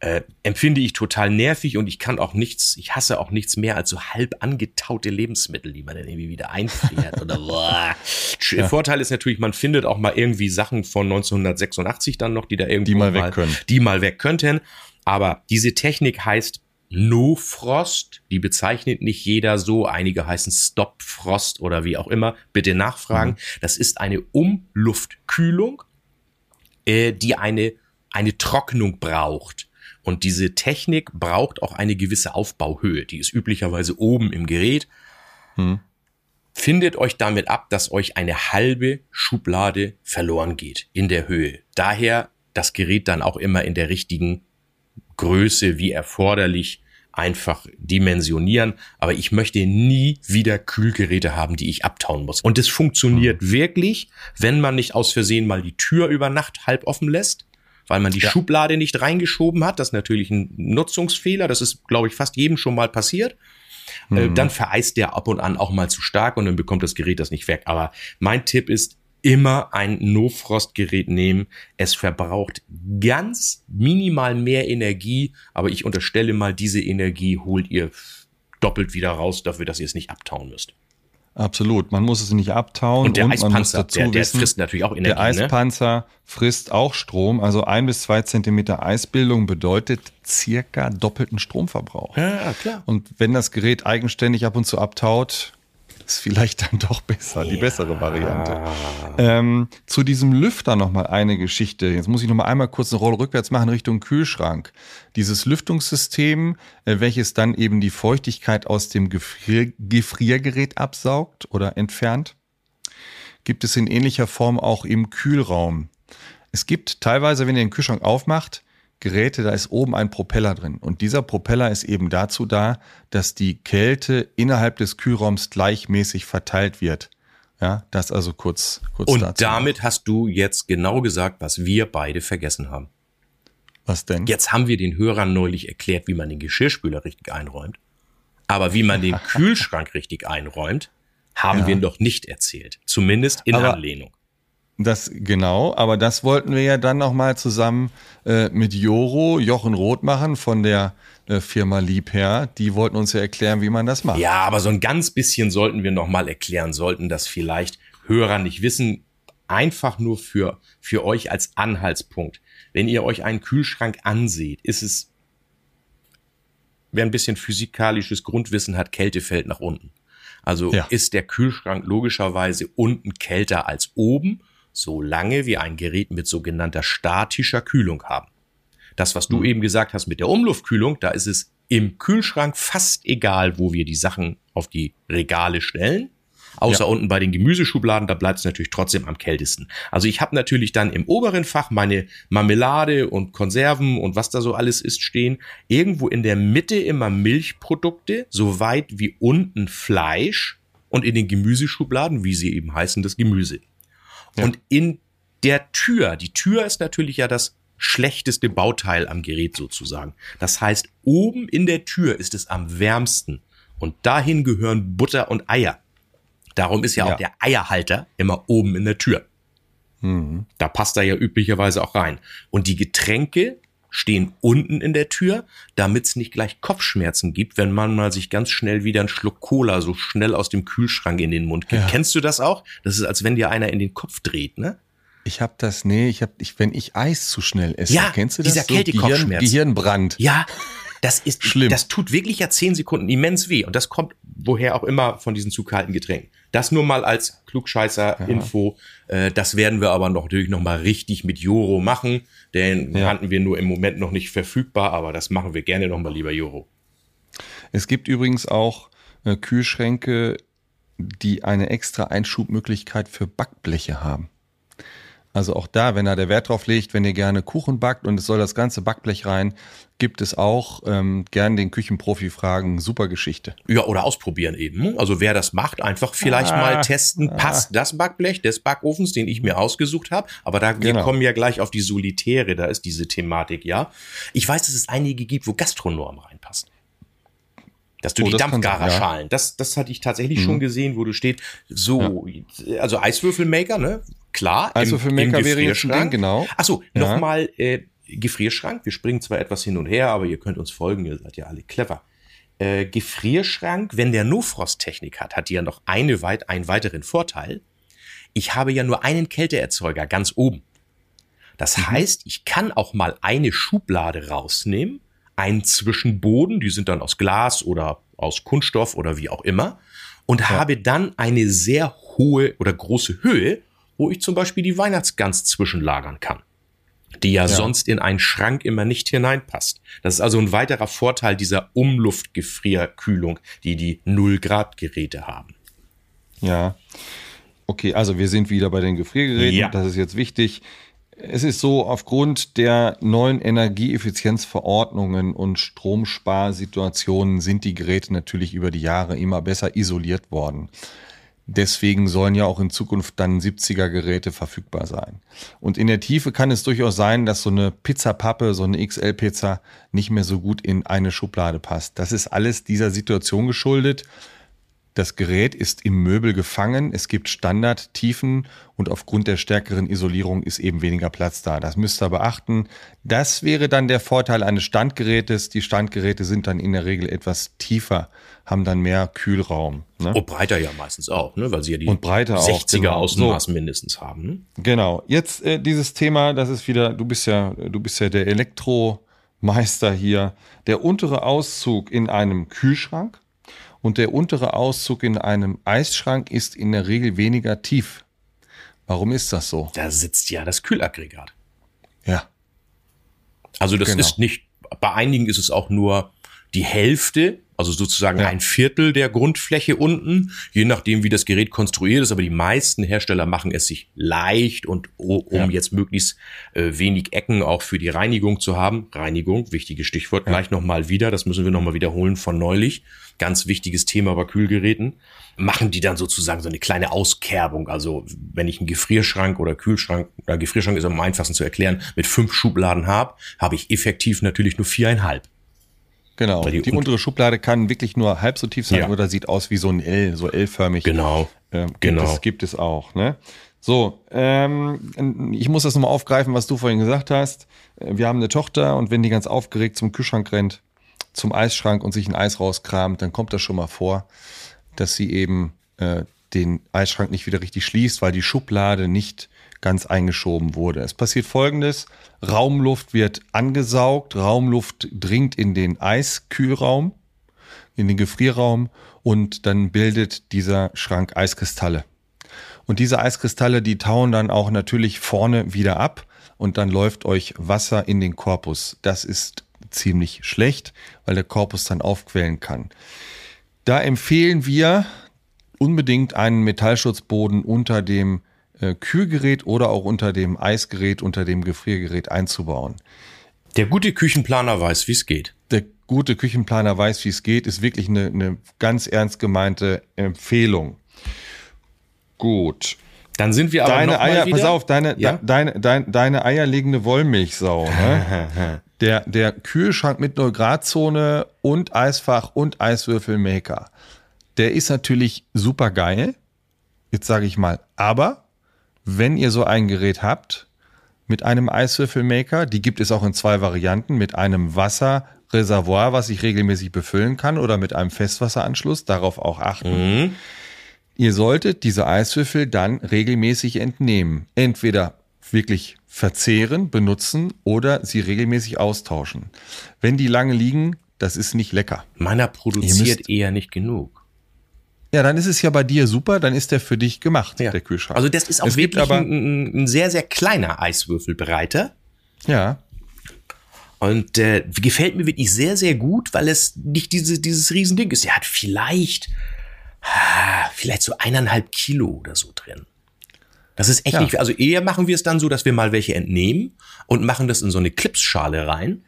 Äh, empfinde ich total nervig und ich kann auch nichts, ich hasse auch nichts mehr als so halb angetaute Lebensmittel, die man dann irgendwie wieder einfriert oder boah. Ja. Vorteil ist natürlich, man findet auch mal irgendwie Sachen von 1986 dann noch, die da irgendwie die mal weg mal, können. Die mal weg könnten. Aber diese Technik heißt No Frost. Die bezeichnet nicht jeder so. Einige heißen Stop Frost oder wie auch immer. Bitte nachfragen. Mhm. Das ist eine Umluftkühlung, äh, die eine, eine Trocknung braucht. Und diese Technik braucht auch eine gewisse Aufbauhöhe. Die ist üblicherweise oben im Gerät. Mhm. Findet euch damit ab, dass euch eine halbe Schublade verloren geht in der Höhe. Daher das Gerät dann auch immer in der richtigen Größe wie erforderlich einfach dimensionieren. Aber ich möchte nie wieder Kühlgeräte haben, die ich abtauen muss. Und es funktioniert mhm. wirklich, wenn man nicht aus Versehen mal die Tür über Nacht halb offen lässt, weil man die ja. Schublade nicht reingeschoben hat. Das ist natürlich ein Nutzungsfehler. Das ist, glaube ich, fast jedem schon mal passiert. Mhm. Dann vereist der ab und an auch mal zu stark und dann bekommt das Gerät das nicht weg. Aber mein Tipp ist, immer ein No-Frost-Gerät nehmen. Es verbraucht ganz minimal mehr Energie, aber ich unterstelle mal, diese Energie holt ihr doppelt wieder raus dafür, dass ihr es nicht abtauen müsst. Absolut, man muss es nicht abtauen. Und der und Eispanzer, der, der wissen, frisst natürlich auch Energie. Der ne? Eispanzer ne? frisst auch Strom. Also ein bis zwei Zentimeter Eisbildung bedeutet circa doppelten Stromverbrauch. Ja, klar. Und wenn das Gerät eigenständig ab und zu abtaut, ist vielleicht dann doch besser, die bessere Variante. Ähm, zu diesem Lüfter nochmal eine Geschichte. Jetzt muss ich nochmal einmal kurz eine Rolle rückwärts machen Richtung Kühlschrank. Dieses Lüftungssystem, äh, welches dann eben die Feuchtigkeit aus dem Gefrier Gefriergerät absaugt oder entfernt, gibt es in ähnlicher Form auch im Kühlraum. Es gibt teilweise, wenn ihr den Kühlschrank aufmacht, Geräte, da ist oben ein Propeller drin. Und dieser Propeller ist eben dazu da, dass die Kälte innerhalb des Kühlraums gleichmäßig verteilt wird. Ja, das also kurz, kurz Und dazu. damit hast du jetzt genau gesagt, was wir beide vergessen haben. Was denn? Jetzt haben wir den Hörern neulich erklärt, wie man den Geschirrspüler richtig einräumt. Aber wie man den Kühlschrank richtig einräumt, haben ja. wir noch nicht erzählt. Zumindest in Aber Anlehnung. Das genau, aber das wollten wir ja dann noch mal zusammen äh, mit Joro, Jochen Roth machen von der äh, Firma Liebherr. Die wollten uns ja erklären, wie man das macht. Ja, aber so ein ganz bisschen sollten wir noch mal erklären, sollten das vielleicht Hörer nicht wissen. Einfach nur für, für euch als Anhaltspunkt. Wenn ihr euch einen Kühlschrank anseht, ist es, wer ein bisschen physikalisches Grundwissen hat, Kälte fällt nach unten. Also ja. ist der Kühlschrank logischerweise unten kälter als oben solange wir ein Gerät mit sogenannter statischer Kühlung haben. Das, was du mhm. eben gesagt hast mit der Umluftkühlung, da ist es im Kühlschrank fast egal, wo wir die Sachen auf die Regale stellen. Außer ja. unten bei den Gemüseschubladen, da bleibt es natürlich trotzdem am kältesten. Also ich habe natürlich dann im oberen Fach meine Marmelade und Konserven und was da so alles ist stehen. Irgendwo in der Mitte immer Milchprodukte, so weit wie unten Fleisch und in den Gemüseschubladen, wie sie eben heißen, das Gemüse. Ja. Und in der Tür, die Tür ist natürlich ja das schlechteste Bauteil am Gerät sozusagen. Das heißt, oben in der Tür ist es am wärmsten und dahin gehören Butter und Eier. Darum ist ja, ja. auch der Eierhalter immer oben in der Tür. Mhm. Da passt er ja üblicherweise auch rein. Und die Getränke stehen unten in der Tür, damit es nicht gleich Kopfschmerzen gibt, wenn man mal sich ganz schnell wieder einen Schluck Cola so schnell aus dem Kühlschrank in den Mund gibt. Ja. Kennst du das auch? Das ist, als wenn dir einer in den Kopf dreht, ne? Ich habe das, nee, ich habe, ich, wenn ich Eis zu schnell esse, Ja, kennst du das? dieser Kältekopfschmerz. Gehirn, Gehirnbrand. Ja, das ist Schlimm. Das tut wirklich ja zehn Sekunden immens weh. Und das kommt woher auch immer von diesen zu kalten Getränken. Das nur mal als Klugscheißer-Info. Äh, das werden wir aber noch, natürlich noch mal richtig mit Joro machen. Den Ja. hatten wir nur im Moment noch nicht verfügbar, aber das machen wir gerne noch mal lieber Joro. Es gibt übrigens auch äh, Kühlschränke, die eine extra Einschubmöglichkeit für Backbleche haben. Also auch da, wenn er der Wert drauf legt, wenn ihr gerne Kuchen backt und es soll das ganze Backblech rein, gibt es auch ähm, gern den Küchenprofi fragen. Super Geschichte. Ja, oder ausprobieren eben. Also wer das macht, einfach vielleicht Ah, mal testen, passt das Backblech des Backofens, den ich mir ausgesucht habe. Aber da wir Genau. kommen ja gleich auf die Solitäre, da ist diese Thematik, ja. Ich weiß, dass es einige gibt, wo Gastronorm reinpassen. Dass du Oh, die das Dampfgarerschalen, das, das hatte ich tatsächlich schon gesehen, wo du steht, so, also Eiswürfelmaker, ne? Klar. im- Eiswürfelmaker im wäre jetzt ein. Ding, genau. Achso, Ja. nochmal äh, Gefrierschrank. Wir springen zwar etwas hin und her, aber ihr könnt uns folgen, ihr seid ja alle clever. Äh, Gefrierschrank, wenn der No-Frost-Technik hat, hat die ja noch eine weit, einen weiteren Vorteil. Ich habe ja nur einen Kälteerzeuger ganz oben. Das Mhm. heißt, ich kann auch mal eine Schublade rausnehmen, einen Zwischenboden, die sind dann aus Glas oder aus Kunststoff oder wie auch immer, und habe dann eine sehr hohe oder große Höhe, wo ich zum Beispiel die Weihnachtsgans zwischenlagern kann, die ja, sonst in einen Schrank immer nicht hineinpasst. Das ist also ein weiterer Vorteil dieser Umluftgefrierkühlung, die die 0-Grad-Geräte haben. Ja. Okay, also wir sind wieder bei den Gefriergeräten. Ja. Das ist jetzt wichtig. Es ist so, aufgrund der neuen Energieeffizienzverordnungen und Stromsparsituationen sind die Geräte natürlich über die Jahre immer besser isoliert worden. Deswegen sollen ja auch in Zukunft dann 70er Geräte verfügbar sein. Und in der Tiefe kann es durchaus sein, dass so eine Pizzapappe, so eine XL-Pizza nicht mehr so gut in eine Schublade passt. Das ist alles dieser Situation geschuldet. Das Gerät ist im Möbel gefangen, es gibt Standardtiefen und aufgrund der stärkeren Isolierung ist eben weniger Platz da. Das müsst ihr beachten. Das wäre dann der Vorteil eines Standgerätes. Die Standgeräte sind dann in der Regel etwas tiefer, haben dann mehr Kühlraum. Ne? Und breiter ja meistens auch, ne? weil sie ja die Und breiter auch, 60er genau. Außenmaß mindestens haben. Ne? Genau. Jetzt äh, dieses Thema, das ist wieder, du bist ja, du bist ja der Elektromeister hier. Der untere Auszug in einem Kühlschrank und der untere Auszug in einem Eisschrank ist in der Regel weniger tief. Warum ist das so? Da sitzt ja das Kühlaggregat. Ja. Also das Genau. ist nicht, bei einigen ist es auch nur die Hälfte, also sozusagen Ja. ein Viertel der Grundfläche unten, je nachdem, wie das Gerät konstruiert ist. Aber die meisten Hersteller machen es sich leicht und um Ja. jetzt möglichst äh, wenig Ecken auch für die Reinigung zu haben. Reinigung, wichtiges Stichwort, gleich nochmal wieder, das müssen wir nochmal wiederholen von neulich. Ganz wichtiges Thema bei Kühlgeräten. Machen die dann sozusagen so eine kleine Auskerbung. Also wenn ich einen Gefrierschrank oder Kühlschrank, oder Gefrierschrank ist am einfachsten zu erklären, mit fünf Schubladen habe, habe ich effektiv natürlich nur viereinhalb. Genau. Die Die, un- untere Schublade kann wirklich nur halb so tief sein Ja. oder sieht aus wie so ein L, so L-förmig. Genau. Ähm, gibt Genau. Es, gibt es auch. Ne? So, ähm, ich muss das nochmal aufgreifen, was du vorhin gesagt hast. Äh, Wir haben eine Tochter und wenn die ganz aufgeregt zum Kühlschrank rennt, zum Eisschrank und sich ein Eis rauskramt, dann kommt das schon mal vor, dass sie eben äh, den Eisschrank nicht wieder richtig schließt, weil die Schublade nicht ganz eingeschoben wurde. Es passiert folgendes, Raumluft wird angesaugt, Raumluft dringt in den Eiskühlraum, in den Gefrierraum und dann bildet dieser Schrank Eiskristalle. Und diese Eiskristalle, die tauen dann auch natürlich vorne wieder ab und dann läuft euch Wasser in den Korpus. Das ist ziemlich schlecht, weil der Korpus dann aufquellen kann. Da empfehlen wir unbedingt einen Metallschutzboden unter dem äh, Kühlgerät oder auch unter dem Eisgerät, unter dem Gefriergerät einzubauen. Der gute Küchenplaner weiß, wie es geht. Der gute Küchenplaner weiß, wie es geht, ist wirklich eine, eine ganz ernst gemeinte Empfehlung. Gut. Dann sind wir aber Deine noch mal Eier, wieder, pass auf, deine, Ja? de, deine, deine, deine eierlegende Wollmilchsau. Ne? der, der Kühlschrank mit 0 Grad Zone und Eisfach und Eiswürfelmaker. Der ist natürlich super geil. Jetzt sage ich mal, aber wenn ihr so ein Gerät habt mit einem Eiswürfelmaker, die gibt es auch in zwei Varianten, mit einem Wasserreservoir, was ich regelmäßig befüllen kann, oder mit einem Festwasseranschluss, darauf auch achten. Mhm. Ihr solltet diese Eiswürfel dann regelmäßig entnehmen. Entweder wirklich verzehren, benutzen oder sie regelmäßig austauschen. Wenn die lange liegen, das ist nicht lecker. Meiner produziert eher nicht genug. Ja, dann ist es ja bei dir super, dann ist der für dich gemacht, der Kühlschrank. Also das ist auch Es wirklich aber- ein, ein sehr, sehr kleiner Eiswürfelbreiter. Ja, Und äh, gefällt mir wirklich sehr, sehr gut, weil es nicht diese, dieses Riesending ist. Er hat vielleicht, ah, vielleicht so eineinhalb Kilo oder so drin. Das ist echt Ja. nicht. Also eher machen wir es dann so, dass wir mal welche entnehmen und machen das in so eine Clipsschale rein,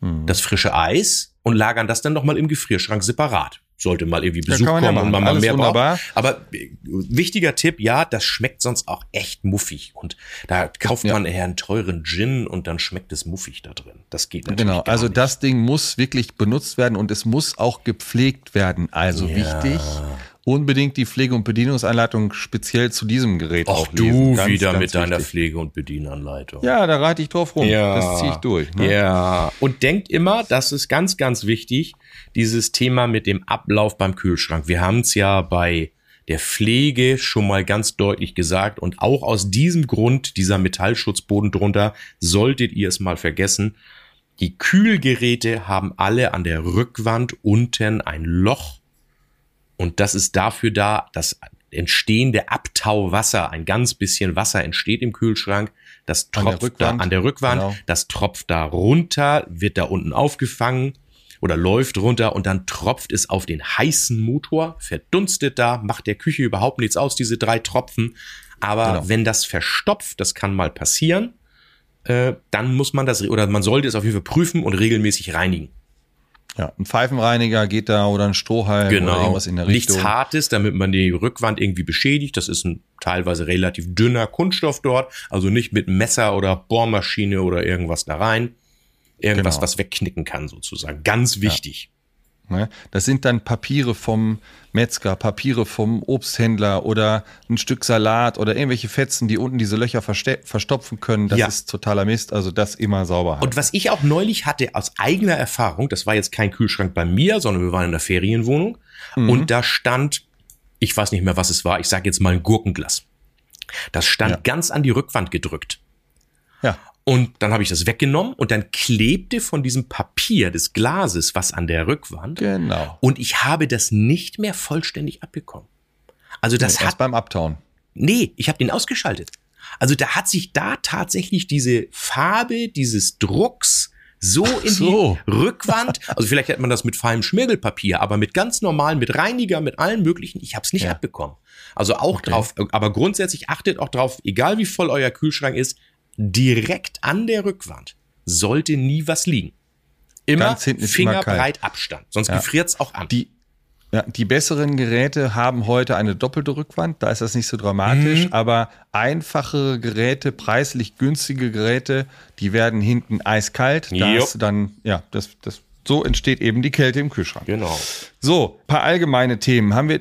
Mhm. das frische Eis und lagern das dann nochmal im Gefrierschrank separat. Sollte mal irgendwie Besuch man ja kommen und man mal mehr wunderbar. braucht. Aber äh, wichtiger Tipp, ja, das schmeckt sonst auch echt muffig. Und da kauft Ja. man eher einen teuren Gin und dann schmeckt es muffig da drin. Das geht natürlich genau. Also nicht. das Ding muss wirklich benutzt werden und es muss auch gepflegt werden. Also Ja. wichtig, unbedingt die Pflege- und Bedienungsanleitung speziell zu diesem Gerät Ach auch lesen. du Ganz, wieder ganz mit deiner wichtig. Pflege- und Bedienanleitung. Ja, da reite ich drauf rum. Das ziehe ich durch. Ne? Ja. Und denkt immer, das ist ganz, ganz wichtig, dieses Thema mit dem Ablauf beim Kühlschrank. Wir haben es ja bei der Pflege schon mal ganz deutlich gesagt und auch aus diesem Grund, dieser Metallschutzboden drunter, solltet ihr es mal vergessen. Die Kühlgeräte haben alle an der Rückwand unten ein Loch und das ist dafür da, dass entstehende Abtauwasser, ein ganz bisschen Wasser entsteht im Kühlschrank. Das An tropft Rückwand, da an der Rückwand, genau. das tropft da runter, wird da unten aufgefangen oder läuft runter und dann tropft es auf den heißen Motor, verdunstet da, macht der Küche überhaupt nichts aus, diese drei Tropfen. Aber Genau. wenn das verstopft, das kann mal passieren, äh, dann muss man das, oder man sollte es auf jeden Fall prüfen und regelmäßig reinigen. Ja, ein Pfeifenreiniger geht da oder ein Strohhalm oder Genau. irgendwas in der Richtung. Nichts Hartes, damit man die Rückwand irgendwie beschädigt. Das ist ein teilweise relativ dünner Kunststoff dort. Also nicht mit Messer oder Bohrmaschine oder irgendwas da rein. Irgendwas, Genau. was wegknicken kann sozusagen. Ganz wichtig. Ne? Das sind dann Papiere vom Metzger, Papiere vom Obsthändler oder ein Stück Salat oder irgendwelche Fetzen, die unten diese Löcher verstopfen können. Das Ja. ist totaler Mist. Also das immer sauber halten. Und was ich auch neulich hatte aus eigener Erfahrung, das war jetzt kein Kühlschrank bei mir, sondern wir waren in der Ferienwohnung Mhm. und da stand, ich weiß nicht mehr, was es war, ich sage jetzt mal ein Gurkenglas. Das stand Ja. ganz an die Rückwand gedrückt. ja, Und dann habe ich das weggenommen und dann klebte von diesem Papier des Glases was an der Rückwand. genau. Und ich habe das nicht mehr vollständig abbekommen. Also das Erst hat, beim Abtauen. nee, ich habe den ausgeschaltet. Also da hat sich da tatsächlich diese Farbe dieses Drucks so in so. die Rückwand, also vielleicht hätte man das mit feinem Schmirgelpapier, aber mit ganz normalen, mit Reiniger, mit allen möglichen, ich habe es nicht Ja. abbekommen. Also auch drauf, aber grundsätzlich achtet auch drauf, egal wie voll euer Kühlschrank ist, direkt an der Rückwand sollte nie was liegen. Immer ist immer fingerbreit Abstand, sonst Ja. gefriert's auch an. Die, ja, die besseren Geräte haben heute eine doppelte Rückwand, da ist das nicht so dramatisch, Mhm. aber einfachere Geräte, preislich günstige Geräte, die werden hinten eiskalt. Da dann, ja, das, das, so entsteht eben die Kälte im Kühlschrank. genau. So, paar allgemeine Themen. Haben wir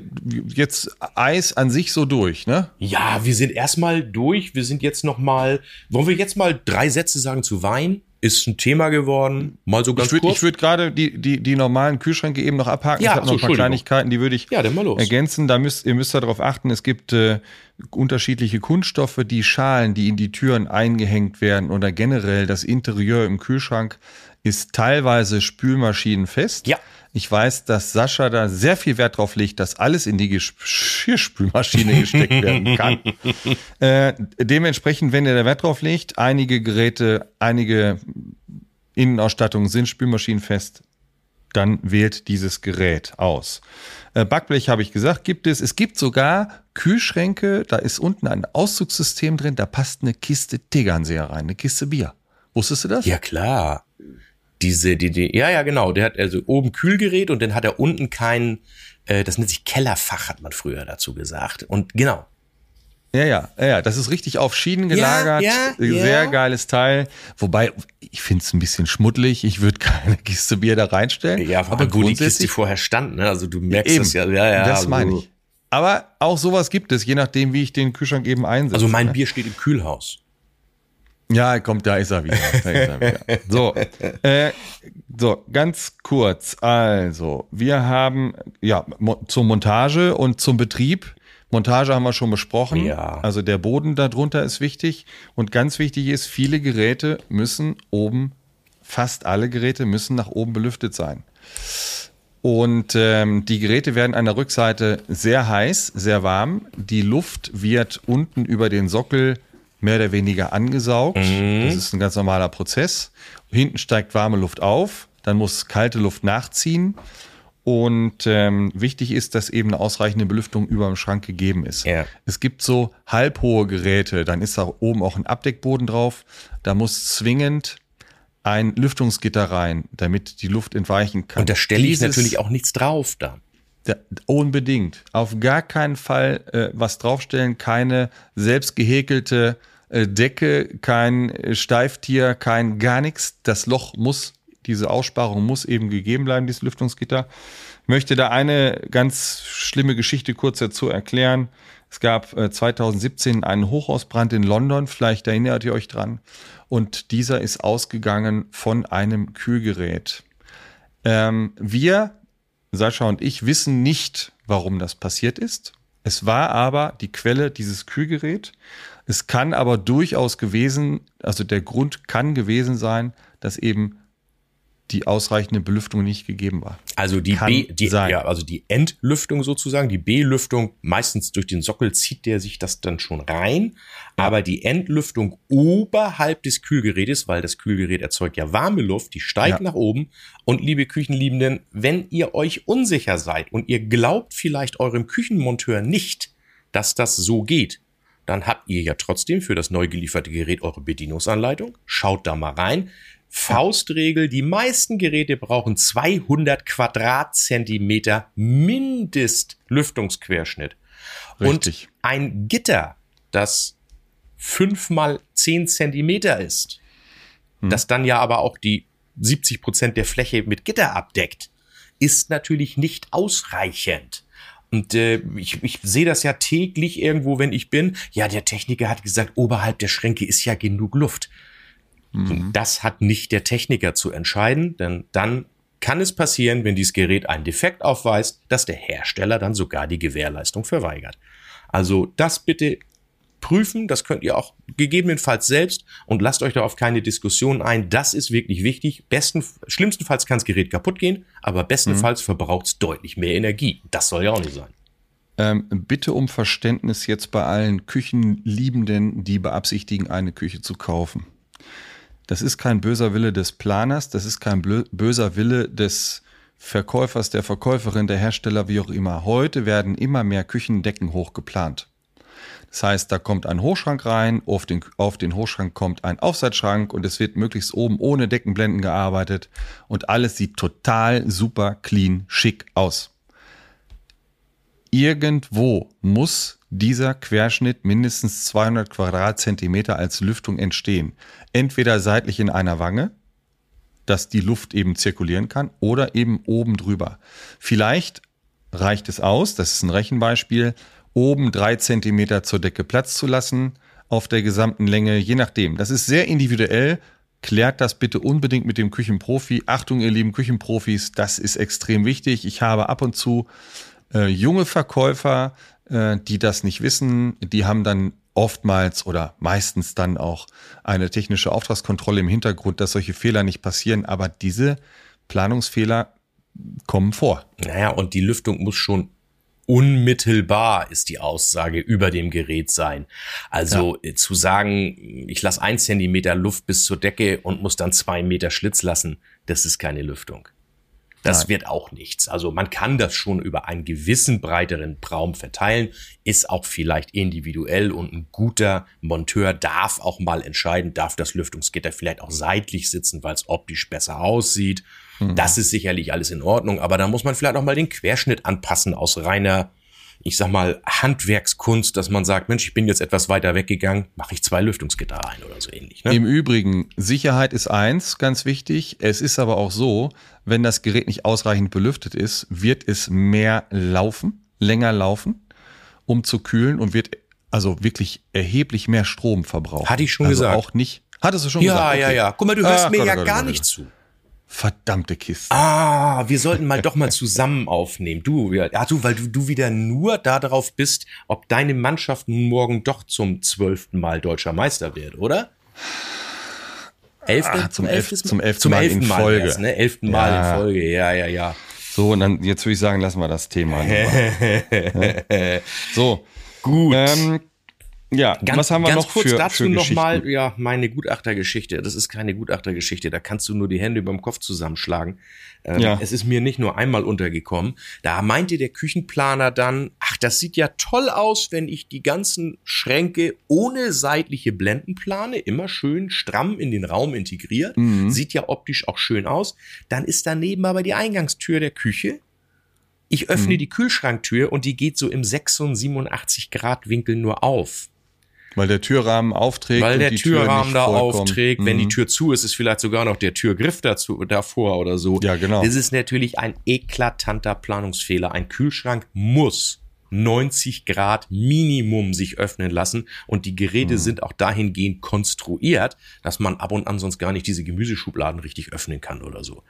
jetzt Eis an sich so durch, ne? Ja, wir sind erstmal durch. Wir sind jetzt noch mal. Wollen wir jetzt mal drei Sätze sagen zu Wein? Ist ein Thema geworden. Mal so ganz Ich würde kurz. ich würd gerade die, die, die normalen Kühlschränke eben noch abhaken. Ja, ich habe so, noch ein paar. Kleinigkeiten, die würde ich Ja, dann mal los. ergänzen. Da müsst, ihr müsst darauf achten, es gibt äh, unterschiedliche Kunststoffe, die Schalen, die in die Türen eingehängt werden oder generell das Interieur im Kühlschrank ist teilweise spülmaschinenfest. Ja. Ich weiß, dass Sascha da sehr viel Wert drauf legt, dass alles in die Geschirrspülmaschine gesteckt werden kann. Äh, dementsprechend, wenn ihr da Wert drauf legt, einige Geräte, einige Innenausstattungen sind spülmaschinenfest, dann wählt dieses Gerät aus. Äh, Backblech habe ich gesagt, gibt es. Es gibt sogar Kühlschränke, da ist unten ein Auszugssystem drin, da passt eine Kiste Tegernseher rein, eine Kiste Bier. Wusstest du das? Ja, klar. Diese, die, die, ja, ja, genau. Der hat also oben Kühlgerät und dann hat er unten kein, äh, das nennt sich Kellerfach, hat man früher dazu gesagt. Und genau. Ja, ja, ja, ja, das ist richtig auf Schienen gelagert. ja, ja. Sehr geiles Teil. Wobei, ich finde es ein bisschen schmuddelig. Ich würde keine Kiste Bier da reinstellen. Ja, aber wo die Kiste vorher stand, ne? Also du merkst Eben, das ja. ja, ja das also- meine ich. Aber auch sowas gibt es, je nachdem, wie ich den Kühlschrank eben einsetze. Also mein? Bier steht im Kühlhaus. Ja, kommt, da ist er wieder. Da ist er wieder. So, äh, so, ganz kurz. Also, wir haben, ja, mo zur Montage und zum Betrieb Montage haben wir schon besprochen. Ja. Also der Boden darunter ist wichtig. Und ganz wichtig ist, viele Geräte müssen oben, fast alle Geräte müssen nach oben belüftet sein. Und ähm, die Geräte werden an der Rückseite sehr heiß, sehr warm. Die Luft wird unten über den Sockel mehr oder weniger angesaugt. Das ist ein ganz normaler Prozess. Hinten steigt warme Luft auf, dann muss kalte Luft nachziehen. Und ähm, wichtig ist, dass eben eine ausreichende Belüftung über dem Schrank gegeben ist. Ja. Es gibt so halbhohe Geräte, dann ist da oben auch ein Abdeckboden drauf. Da muss zwingend ein Lüftungsgitter rein, damit die Luft entweichen kann. Und da stelle ich Dieses- natürlich auch nichts drauf dann. da, unbedingt. Auf gar keinen Fall äh, was draufstellen, keine selbst gehäkelte Decke, kein äh, Steiftier, kein gar nichts. Das Loch muss, diese Aussparung muss eben gegeben bleiben, dieses Lüftungsgitter. Ich möchte da eine ganz schlimme Geschichte kurz dazu erklären. Es gab äh, 2017 einen Hochhausbrand in London, vielleicht erinnert ihr euch dran. Und dieser ist ausgegangen von einem Kühlgerät. Ähm, wir Sascha und ich wissen nicht, warum das passiert ist. Es war aber die Quelle dieses Kühlgerät. Es kann aber durchaus gewesen, also der Grund kann gewesen sein, dass eben die ausreichende Belüftung nicht gegeben war. Also die Kann B, die, ja, also die Entlüftung sozusagen, die B-Lüftung, meistens durch den Sockel zieht der sich das dann schon rein. Aber die Entlüftung oberhalb des Kühlgerätes, weil das Kühlgerät erzeugt ja warme Luft, die steigt Ja. nach oben. Und liebe Küchenliebenden, wenn ihr euch unsicher seid und ihr glaubt vielleicht eurem Küchenmonteur nicht, dass das so geht, dann habt ihr ja trotzdem für das neu gelieferte Gerät eure Bedienungsanleitung. Schaut da mal rein. Faustregel, die meisten Geräte brauchen 200 Quadratzentimeter Mindestlüftungsquerschnitt. Richtig. Und ein Gitter, das fünf mal zehn Zentimeter ist, das dann ja aber auch die 70 Prozent der Fläche mit Gitter abdeckt, ist natürlich nicht ausreichend. Und äh, ich, ich sehe das ja täglich irgendwo, wenn ich bin. Ja, der Techniker hat gesagt, oberhalb der Schränke ist ja genug Luft. Und das hat nicht der Techniker zu entscheiden, denn dann kann es passieren, wenn dieses Gerät einen Defekt aufweist, dass der Hersteller dann sogar die Gewährleistung verweigert. Also das bitte prüfen, das könnt ihr auch gegebenenfalls selbst und lasst euch da auf keine Diskussion ein. Das ist wirklich wichtig. Besten, schlimmstenfalls kann das Gerät kaputt gehen, aber bestenfalls verbraucht es deutlich mehr Energie. Das soll ja auch nicht sein. Ähm, bitte um Verständnis jetzt bei allen Küchenliebenden, die beabsichtigen, eine Küche zu kaufen. Das ist kein böser Wille des Planers, das ist kein böser Wille des Verkäufers, der Verkäuferin, der Hersteller, wie auch immer. Heute werden immer mehr Küchendecken hochgeplant. Das heißt, da kommt ein Hochschrank rein, auf den, auf den Hochschrank kommt ein Aufsatzschrank und es wird möglichst oben ohne Deckenblenden gearbeitet und alles sieht total super clean, schick aus. Irgendwo muss dieser Querschnitt mindestens 200 Quadratzentimeter als Lüftung entstehen. Entweder seitlich in einer Wange, dass die Luft eben zirkulieren kann, oder eben oben drüber. Vielleicht reicht es aus, das ist ein Rechenbeispiel, oben drei Zentimeter zur Decke Platz zu lassen auf der gesamten Länge, je nachdem. Das ist sehr individuell. Klärt das bitte unbedingt mit dem Küchenprofi. Achtung, ihr lieben Küchenprofis, das ist extrem wichtig. Ich habe ab und zu äh, junge Verkäufer, äh, die das nicht wissen. Die haben dann oftmals oder meistens dann auch eine technische Auftragskontrolle im Hintergrund, dass solche Fehler nicht passieren. Aber diese Planungsfehler kommen vor. Naja, und die Lüftung muss schon unmittelbar, ist die Aussage, über dem Gerät sein. Also äh, zu sagen, ich lasse ein Zentimeter Luft bis zur Decke und muss dann zwei Meter Schlitz lassen, das ist keine Lüftung. Das Nein. wird auch nichts. Also man kann das schon über einen gewissen breiteren Raum verteilen, ist auch vielleicht individuell und ein guter Monteur darf auch mal entscheiden, darf das Lüftungsgitter vielleicht auch seitlich sitzen, weil es optisch besser aussieht. Das ist sicherlich alles in Ordnung, aber da muss man vielleicht auch mal den Querschnitt anpassen aus reiner, ich sag mal, Handwerkskunst, dass man sagt, Mensch, ich bin jetzt etwas weiter weggegangen, mache ich zwei Lüftungsgitter rein oder so ähnlich. Ne? Im Übrigen, Sicherheit ist eins, ganz wichtig. Es ist aber auch so, wenn das Gerät nicht ausreichend belüftet ist, wird es mehr laufen, länger laufen, um zu kühlen und wird also wirklich erheblich mehr Strom verbrauchen. Hatte ich schon also gesagt. auch nicht. Hattest du schon ja, gesagt? ja, Okay. ja. Guck mal, du hörst Ah, mir Gott, ja Gott, gar Gott, nicht Gott. zu. Verdammte Kiste. Ah, wir sollten mal doch mal zusammen aufnehmen. Du, ja, ach du, weil du, du wieder nur darauf bist, ob deine Mannschaft nun morgen doch zum zwölften Mal deutscher Meister wird, oder? Elfte, ah, zum, elf, zum elften zum Mal elften in Mal Folge. Erst, ne? Elften Mal ja. in Folge, ja, ja, ja. So, und dann, jetzt würde ich sagen, lassen wir das Thema. so. Gut. Ähm, ja, ganz, was haben wir noch kurz für, dazu für noch mal, ja, meine Gutachtergeschichte. Das ist keine Gutachtergeschichte, da kannst du nur die Hände überm Kopf zusammenschlagen. Ähm, ja. Es ist mir nicht nur einmal untergekommen. Da meinte der Küchenplaner dann, ach, das sieht ja toll aus, wenn ich die ganzen Schränke ohne seitliche Blenden plane, immer schön stramm in den Raum integriert. Mhm. Sieht ja optisch auch schön aus. Dann ist daneben aber die Eingangstür der Küche. Ich öffne mhm. die Kühlschranktür und die geht so im 86 Grad Winkel nur auf. Weil der Türrahmen aufträgt. Weil der Türrahmen Tür da aufträgt. Mhm. Wenn die mhm. Tür zu ist, ist vielleicht sogar noch der Türgriff dazu, davor oder so. Ja, genau. Das ist natürlich ein eklatanter Planungsfehler. Ein Kühlschrank muss 90 Grad Minimum sich öffnen lassen und die Geräte mhm. sind auch dahingehend konstruiert, dass man ab und an sonst gar nicht diese Gemüseschubladen richtig öffnen kann oder so.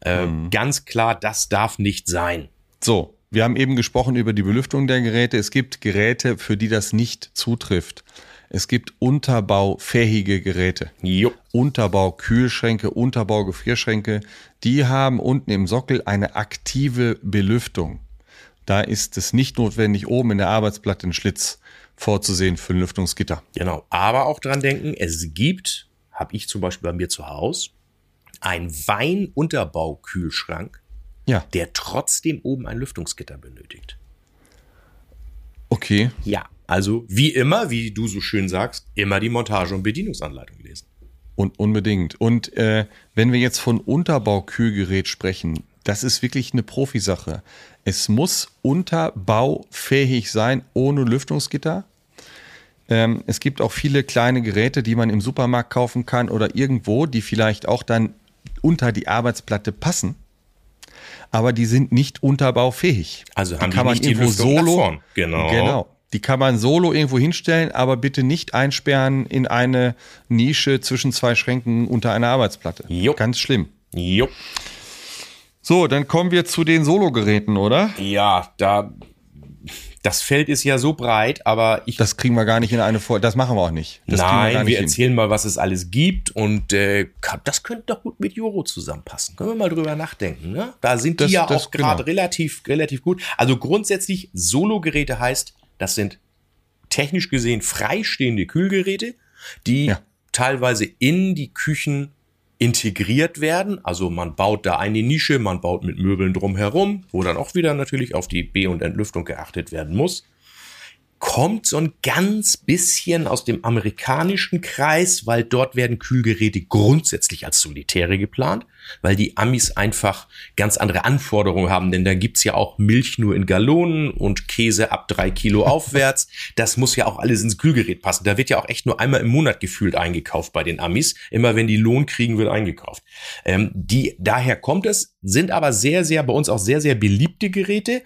Äh, mhm. Ganz klar, das darf nicht sein. So, wir haben eben gesprochen über die Belüftung der Geräte. Es gibt Geräte, für die das nicht zutrifft. Es gibt unterbaufähige Geräte. Jo. Unterbau Kühlschränke, Unterbau Gefrierschränke. Die haben unten im Sockel eine aktive Belüftung. Da ist es nicht notwendig, oben in der Arbeitsplatte einen Schlitz vorzusehen für ein Lüftungsgitter. Genau. Aber auch dran denken, es gibt, habe ich zum Beispiel bei mir zu Hause, ein Weinunterbaukühlschrank ja. der trotzdem oben ein Lüftungsgitter benötigt. Okay. Ja, also wie immer, wie du so schön sagst, immer die Montage- und Bedienungsanleitung lesen. Und unbedingt. Und äh, wenn wir jetzt von Unterbaukühlgerät sprechen, das ist wirklich eine Profisache. Es muss unterbaufähig sein, ohne Lüftungsgitter. Ähm, es gibt auch viele kleine Geräte, die man im Supermarkt kaufen kann oder irgendwo, die vielleicht auch dann unter die Arbeitsplatte passen aber die sind nicht unterbaufähig. Also haben die, kann man nicht irgendwo solo, genau. genau. Die kann man solo irgendwo hinstellen, aber bitte nicht einsperren in eine Nische zwischen zwei Schränken unter einer Arbeitsplatte. Jo. Ganz schlimm. Jo. So, dann kommen wir zu den Solo-Geräten, oder? Ja, da das Feld ist ja so breit, aber ich. Das kriegen wir gar nicht in eine Folge. Das machen wir auch nicht. Das nein, wir, wir erzählen mal, was es alles gibt und äh, das könnte doch gut mit Joro zusammenpassen. Können wir mal drüber nachdenken. Ne? Da sind das, die ja auch gerade genau. relativ, relativ gut. Also grundsätzlich Solo-Geräte heißt, das sind technisch gesehen freistehende Kühlgeräte, die ja. teilweise in die Küchen integriert werden. Also man baut da eine Nische, man baut mit Möbeln drumherum, wo dann auch wieder natürlich auf die B- und Entlüftung geachtet werden muss kommt so ein ganz bisschen aus dem amerikanischen Kreis, weil dort werden Kühlgeräte grundsätzlich als Solitäre geplant, weil die Amis einfach ganz andere Anforderungen haben, denn da gibt's ja auch Milch nur in Gallonen und Käse ab drei Kilo aufwärts. Das muss ja auch alles ins Kühlgerät passen. Da wird ja auch echt nur einmal im Monat gefühlt eingekauft bei den Amis. Immer wenn die Lohn kriegen, wird eingekauft. Ähm, die, daher kommt es, sind aber sehr, sehr, bei uns auch sehr, sehr beliebte Geräte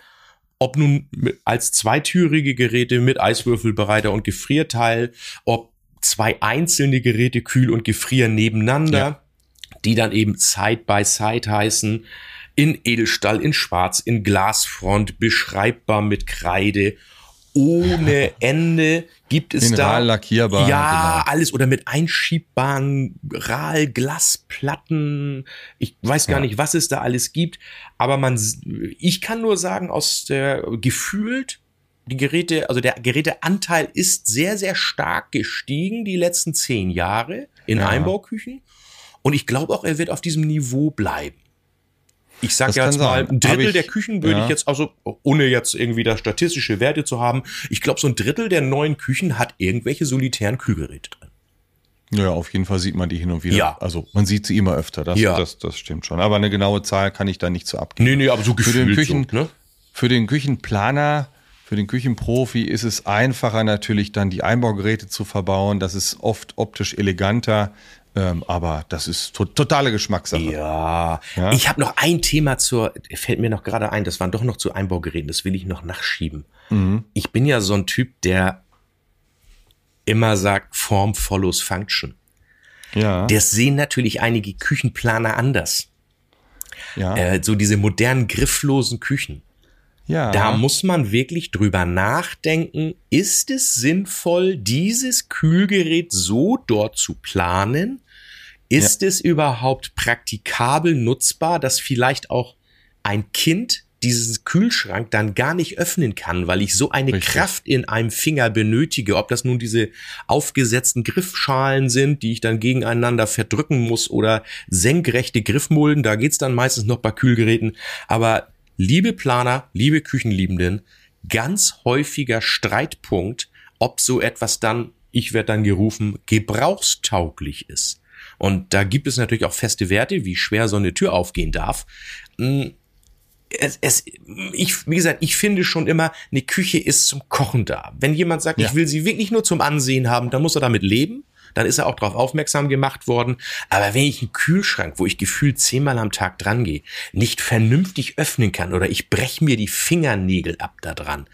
ob nun als zweitürige Geräte mit Eiswürfelbereiter und Gefrierteil, ob zwei einzelne Geräte Kühl und Gefrier nebeneinander, ja. Die dann eben Side by Side heißen, in Edelstahl, in Schwarz, in Glasfront, beschreibbar mit Kreide ohne Ende gibt es Mineral, da lackierbar, ja genau. alles oder mit einschiebbaren Glasplatten. Ich weiß gar ja. nicht, was es da alles gibt, aber man ich kann nur sagen aus der gefühlt die Geräte, also der Geräteanteil ist sehr sehr stark gestiegen die letzten zehn Jahre in ja. Einbauküchen und ich glaube auch, er wird auf diesem Niveau bleiben ich sag ja jetzt mal, ein Drittel ich, der Küchen würde ja. ich jetzt, also ohne jetzt irgendwie da statistische Werte zu haben, ich glaube, so ein Drittel der neuen Küchen hat irgendwelche solitären Kühlgeräte drin. Ja, auf jeden Fall sieht man die hin und wieder. Ja. Also man sieht sie immer öfter, das, ja. das, das stimmt schon. Aber eine genaue Zahl kann ich da nicht so abgeben. Nee, nee, aber so gefühlt für den Küchen, so, ne? Für den Küchenplaner, für den Küchenprofi ist es einfacher natürlich dann die Einbaugeräte zu verbauen. Das ist oft optisch eleganter. Ähm, aber das ist to totale Geschmackssache. Ja. ja? Ich habe noch ein Thema zur, fällt mir noch gerade ein, das waren doch noch zu Einbaugeräten, das will ich noch nachschieben. Mhm. Ich bin ja so ein Typ, der immer sagt, Form follows Function. Ja. Das sehen natürlich einige Küchenplaner anders. Ja. Äh, so diese modernen grifflosen Küchen. Ja. Da muss man wirklich drüber nachdenken, ist es sinnvoll, dieses Kühlgerät so dort zu planen? Ist es überhaupt praktikabel nutzbar, dass vielleicht auch ein Kind diesen Kühlschrank dann gar nicht öffnen kann, weil ich so eine Richtig. Kraft in einem Finger benötige, ob das nun diese aufgesetzten Griffschalen sind, die ich dann gegeneinander verdrücken muss oder senkrechte Griffmulden, da geht's dann meistens noch bei Kühlgeräten, aber liebe Planer, liebe Küchenliebenden, ganz häufiger Streitpunkt, ob so etwas dann, ich werde dann gerufen, gebrauchstauglich ist. Und da gibt es natürlich auch feste Werte, wie schwer so eine Tür aufgehen darf. Mm, Es, es, ich, wie gesagt, ich finde schon immer, eine Küche ist zum Kochen da. Wenn jemand sagt, Ja. ich will sie wirklich nur zum Ansehen haben, dann muss er damit leben. Dann ist er auch darauf aufmerksam gemacht worden. Aber wenn ich einen Kühlschrank, wo ich gefühlt zehnmal am Tag dran gehe, nicht vernünftig öffnen kann oder ich brech mir die Fingernägel ab da dran,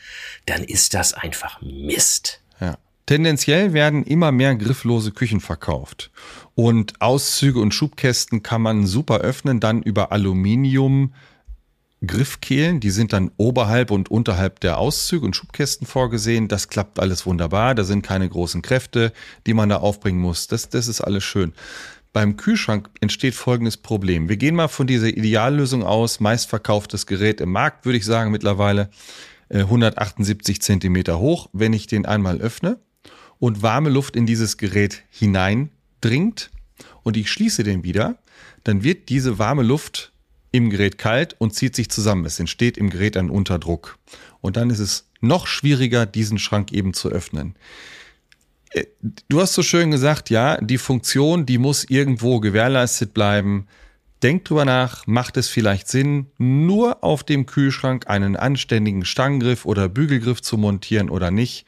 dann ist das einfach Mist. Ja. Tendenziell werden immer mehr grifflose Küchen verkauft. Und Auszüge und Schubkästen kann man super öffnen, dann über Aluminium Griffkehlen, die sind dann oberhalb und unterhalb der Auszüge und Schubkästen vorgesehen. Das klappt alles wunderbar. Da sind keine großen Kräfte, die man da aufbringen muss. Das, das ist alles schön. Beim Kühlschrank entsteht folgendes Problem. Wir gehen mal von dieser Ideallösung aus. Meistverkauftes Gerät im Markt, würde ich sagen, mittlerweile äh, 178 Zentimeter hoch. Wenn ich den einmal öffne und warme Luft in dieses Gerät hineindringt und ich schließe den wieder, dann wird diese warme Luft im Gerät kalt und zieht sich zusammen. Es entsteht im Gerät ein Unterdruck. Und dann ist es noch schwieriger, diesen Schrank eben zu öffnen. Äh, Du hast so schön gesagt, ja, die Funktion, die muss irgendwo gewährleistet bleiben. Denk drüber nach, macht es vielleicht Sinn, nur auf dem Kühlschrank einen anständigen Stangengriff oder Bügelgriff zu montieren oder nicht?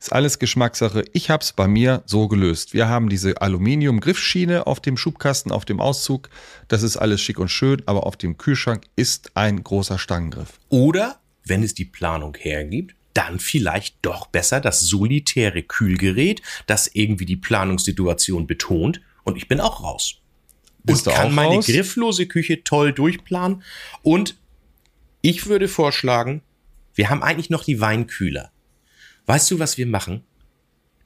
Ist alles Geschmackssache. Ich habe es bei mir so gelöst. Wir haben diese Aluminium-Griffschiene auf dem Schubkasten, auf dem Auszug. Das ist alles schick und schön, aber auf dem Kühlschrank ist ein großer Stangengriff. Oder, wenn es die Planung hergibt, dann vielleicht doch besser das solitäre Kühlgerät, das irgendwie die Planungssituation betont und ich bin auch raus. Bist und kann meine raus? grifflose Küche toll durchplanen. Und ich würde vorschlagen, wir haben eigentlich noch die Weinkühler. Weißt du, was wir machen?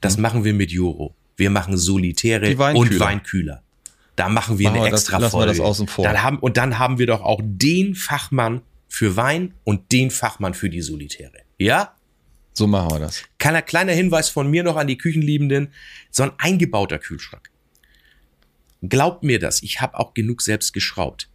Das machen wir mit Juro. Wir machen solitäre Weinkühler. und Weinkühler. Da machen wir Machen eine wir das- extra lassen wir das Folge. außen vor. Dann haben, und dann haben wir doch auch den Fachmann für Wein und den Fachmann für die Solitäre. Ja? So machen wir das. Kleiner, kleiner Hinweis von mir noch an die Küchenliebenden. So ein eingebauter Kühlschrank. Glaubt mir das, ich habe auch genug selbst geschraubt.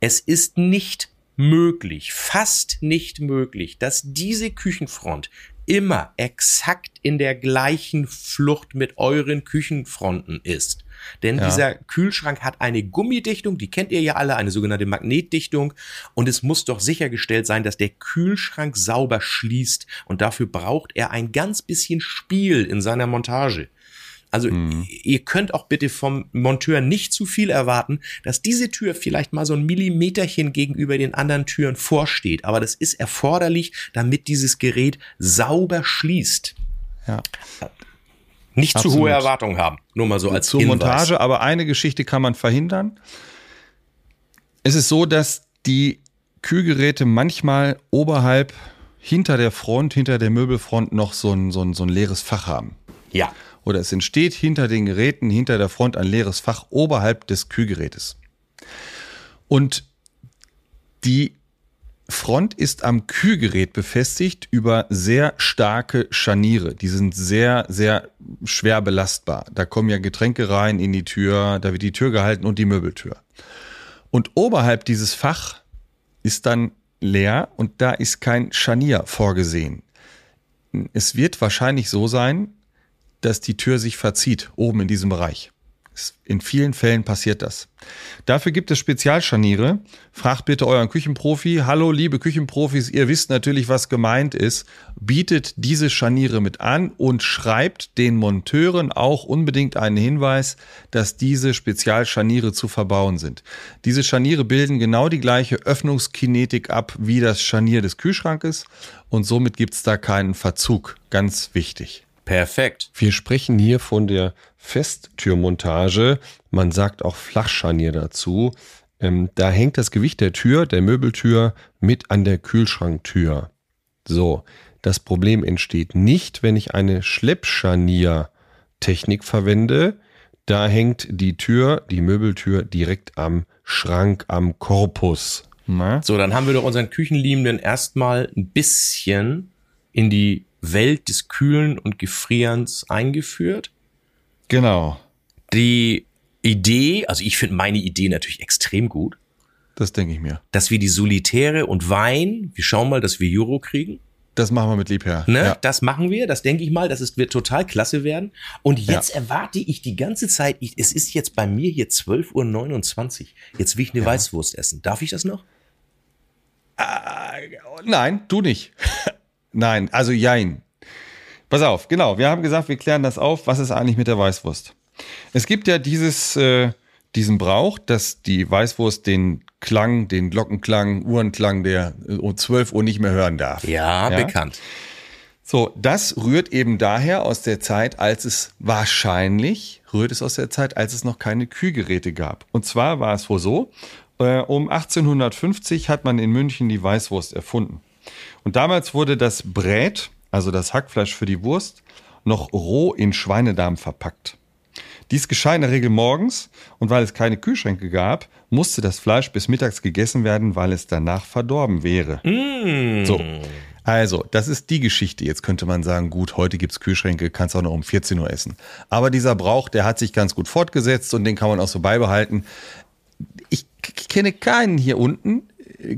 Es ist nicht möglich, fast nicht möglich, dass diese Küchenfront immer exakt in der gleichen Flucht mit euren Küchenfronten ist. Denn Ja. dieser Kühlschrank hat eine Gummidichtung, die kennt ihr ja alle, eine sogenannte Magnetdichtung. Und es muss doch sichergestellt sein, dass der Kühlschrank sauber schließt. Und dafür braucht er ein ganz bisschen Spiel in seiner Montage. Also ihr könnt auch bitte vom Monteur nicht zu viel erwarten, dass diese Tür vielleicht mal so ein Millimeterchen gegenüber den anderen Türen vorsteht. Aber das ist erforderlich, damit dieses Gerät sauber schließt. Ja. Nicht zu Absolut. hohe Erwartungen haben. Nur mal so als zur Hinweis. Montage, aber eine Geschichte kann man verhindern. Es ist so, dass die Kühlgeräte manchmal oberhalb, hinter der Front, hinter der Möbelfront noch so ein, so ein, so ein leeres Fach haben. Ja. Oder es entsteht hinter den Geräten, hinter der Front ein leeres Fach oberhalb des Kühlgerätes. Und die Front ist am Kühlgerät befestigt über sehr starke Scharniere. Die sind sehr, sehr schwer belastbar. Da kommen ja Getränke rein in die Tür, da wird die Tür gehalten und die Möbeltür. Und oberhalb dieses Fach ist dann leer und da ist kein Scharnier vorgesehen. Es wird wahrscheinlich so sein, dass die Tür sich verzieht, oben in diesem Bereich. In vielen Fällen passiert das. Dafür gibt es Spezialscharniere. Fragt bitte euren Küchenprofi. Hallo, liebe Küchenprofis, ihr wisst natürlich, was gemeint ist. Bietet diese Scharniere mit an und schreibt den Monteuren auch unbedingt einen Hinweis, dass diese Spezialscharniere zu verbauen sind. Diese Scharniere bilden genau die gleiche Öffnungskinetik ab wie das Scharnier des Kühlschrankes und somit gibt es da keinen Verzug. Ganz wichtig. Perfekt. Wir sprechen hier von der Festtürmontage. Man sagt auch Flachscharnier dazu. ähm, da hängt das Gewicht der Tür, der Möbeltür mit an der Kühlschranktür. So, das Problem entsteht nicht, wenn ich eine Schleppscharnier-Technik verwende. Da hängt die Tür, die Möbeltür direkt am Schrank, am Korpus. Na? So, dann haben wir doch unseren Küchenliebenden erstmal ein bisschen in die Welt des Kühlen und Gefrierens eingeführt. Genau. Die Idee, also ich finde meine Idee natürlich extrem gut, Das denke ich mir. dass wir die Solitäre und Wein, wir schauen mal, dass wir Euro kriegen. Das machen wir mit Liebherr. Ne? Ja. Das machen wir, das denke ich mal, das ist, wird total klasse werden. Und jetzt erwarte ich die ganze Zeit, ich, es ist jetzt bei mir hier 12.29 Uhr. Jetzt will ich eine Weißwurst essen. Darf ich das noch? Nein, du nicht. Nein, also jein. Pass auf, genau. Wir haben gesagt, wir klären das auf. Was ist eigentlich mit der Weißwurst? Es gibt ja dieses, äh, diesen Brauch, dass die Weißwurst den Klang, den Glockenklang, Uhrenklang der äh, um 12 Uhr nicht mehr hören darf. Ja, Ja? bekannt. So, das rührt eben daher aus der Zeit, als es wahrscheinlich, rührt es aus der Zeit, als es noch keine Kühlgeräte gab. Und zwar war es wohl so, äh, um 1850 hat man in München die Weißwurst erfunden. Und damals wurde das Brät, also das Hackfleisch für die Wurst, noch roh in Schweinedarm verpackt. Dies geschah in der Regel morgens und weil es keine Kühlschränke gab, musste das Fleisch bis mittags gegessen werden, weil es danach verdorben wäre. So, also, das ist die Geschichte. Jetzt könnte man sagen, gut, heute gibt's Kühlschränke, kannst auch noch um 14 Uhr essen. Aber dieser Brauch, der hat sich ganz gut fortgesetzt und den kann man auch so beibehalten. Ich kenne keinen hier unten,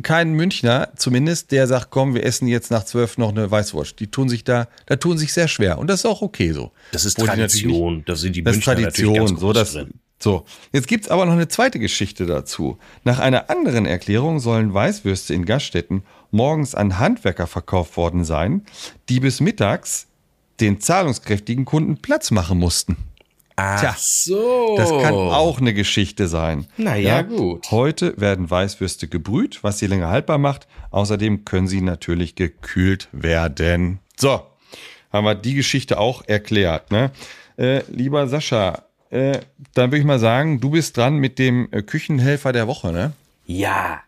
keinen Münchner zumindest, der sagt, komm, wir essen jetzt nach zwölf noch eine Weißwurst. Die tun sich da, da tun sich sehr schwer. Und das ist auch okay so. Das ist Wo Tradition. Da sind die das ist Münchner natürlich Tradition, so das. drin. So, jetzt gibt's aber noch eine zweite Geschichte dazu. Nach einer anderen Erklärung sollen Weißwürste in Gaststätten morgens an Handwerker verkauft worden sein, die bis mittags den zahlungskräftigen Kunden Platz machen mussten. Ach Tja, so. Das kann auch eine Geschichte sein. Na ja, gut. Heute werden Weißwürste gebrüht, was sie länger haltbar macht. Außerdem können sie natürlich gekühlt werden. So, haben wir die Geschichte auch erklärt. Ne? Äh, lieber Sascha, äh, dann würde ich mal sagen, du bist dran mit dem äh, Küchenhelfer der Woche, ne? Ja.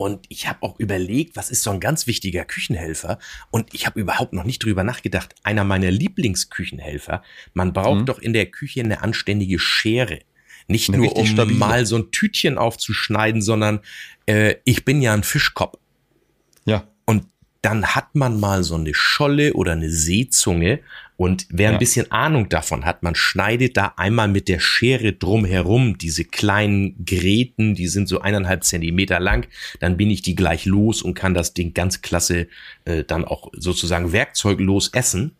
Und ich habe auch überlegt, was ist so ein ganz wichtiger Küchenhelfer? Und ich habe überhaupt noch nicht drüber nachgedacht. Einer meiner Lieblingsküchenhelfer. Man braucht doch in der Küche eine anständige Schere. Nicht Eine nur, um stabile. mal so ein Tütchen aufzuschneiden, sondern äh, ich bin ja ein Fischkopf. Ja. Und dann hat man mal so eine Scholle oder eine Seezunge. Und wer Ja. ein bisschen Ahnung davon hat, man schneidet da einmal mit der Schere drumherum diese kleinen Gräten, die sind so eineinhalb Zentimeter lang. Dann bin ich die gleich los und kann das Ding ganz klasse äh, dann auch sozusagen werkzeuglos essen.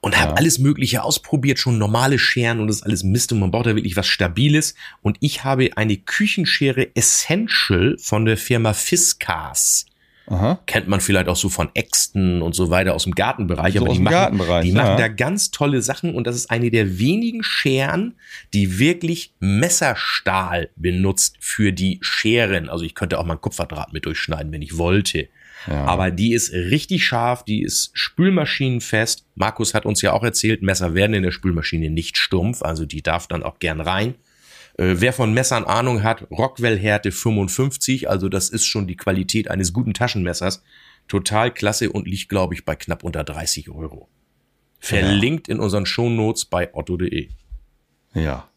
Und habe alles Mögliche ausprobiert, schon normale Scheren und das ist alles Mist und man braucht da wirklich was Stabiles. Und ich habe eine Küchenschere Essential von der Firma Fiskas Aha. kennt man vielleicht auch so von Äxten und so weiter aus dem Gartenbereich. So aber aus die dem machen, Gartenbereich, die ja. machen da ganz tolle Sachen und das ist eine der wenigen Scheren, die wirklich Messerstahl benutzt für die Scheren. Also ich könnte auch mal einen Kupferdraht mit durchschneiden, wenn ich wollte. Aber die ist richtig scharf, die ist spülmaschinenfest. Markus hat uns ja auch erzählt, Messer werden in der Spülmaschine nicht stumpf, also die darf dann auch gern rein. Äh, wer von Messern Ahnung hat, Rockwell-Härte 55, also das ist schon die Qualität eines guten Taschenmessers. Total klasse und liegt, glaube ich, bei knapp unter 30 Euro. Verlinkt in unseren Shownotes bei otto.de. Ja,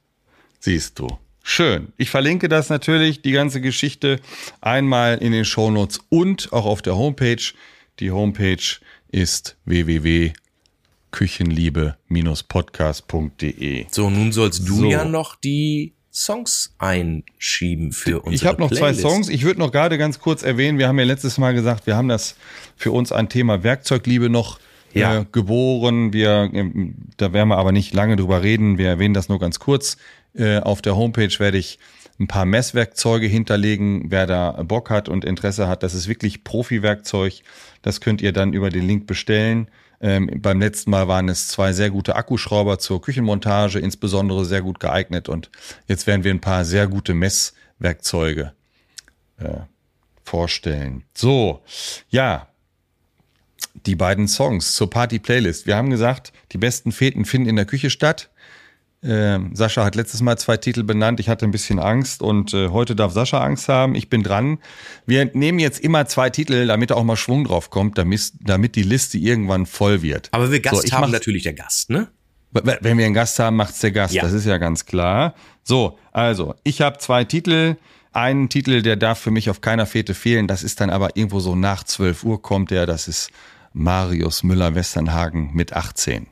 siehst du. Schön. Ich verlinke das natürlich, die ganze Geschichte, einmal in den Shownotes und auch auf der Homepage. Die Homepage ist www.küchenliebe-podcast.de. So, nun sollst du So. ja noch die Songs einschieben für uns. Ich habe noch zwei Songs. Ich würde noch gerade ganz kurz erwähnen, wir haben ja letztes Mal gesagt, wir haben das für uns ein Thema Werkzeugliebe noch Ja. äh, geboren. Wir, ähm, da werden wir aber nicht lange drüber reden. Wir erwähnen das nur ganz kurz. Äh, auf der Homepage werde ich ein paar Messwerkzeuge hinterlegen. Wer da Bock hat und Interesse hat, das ist wirklich Profi-Werkzeug. Das könnt ihr dann über den Link bestellen. Ähm, beim letzten Mal waren es zwei sehr gute Akkuschrauber zur Küchenmontage, insbesondere sehr gut geeignet. Und jetzt werden wir ein paar sehr gute Messwerkzeuge äh, vorstellen. So, ja, die beiden Songs zur Party-Playlist. Wir haben gesagt, die besten Feten finden in der Küche statt. Äh, Sascha hat letztes Mal zwei Titel benannt. Ich hatte ein bisschen Angst und äh, heute darf Sascha Angst haben. Ich bin dran. Wir nehmen jetzt immer zwei Titel, damit auch mal Schwung drauf kommt, damit, damit die Liste irgendwann voll wird. Aber wir Gast So, haben natürlich der Gast, ne? Wenn wir einen Gast haben, macht's der Gast. Ja. Das ist ja ganz klar. So, also, ich habe zwei Titel. Einen Titel, der darf für mich auf keiner Fete fehlen. Das ist dann aber irgendwo so nach 12 Uhr kommt der. Das ist Marius Müller-Westernhagen mit 18.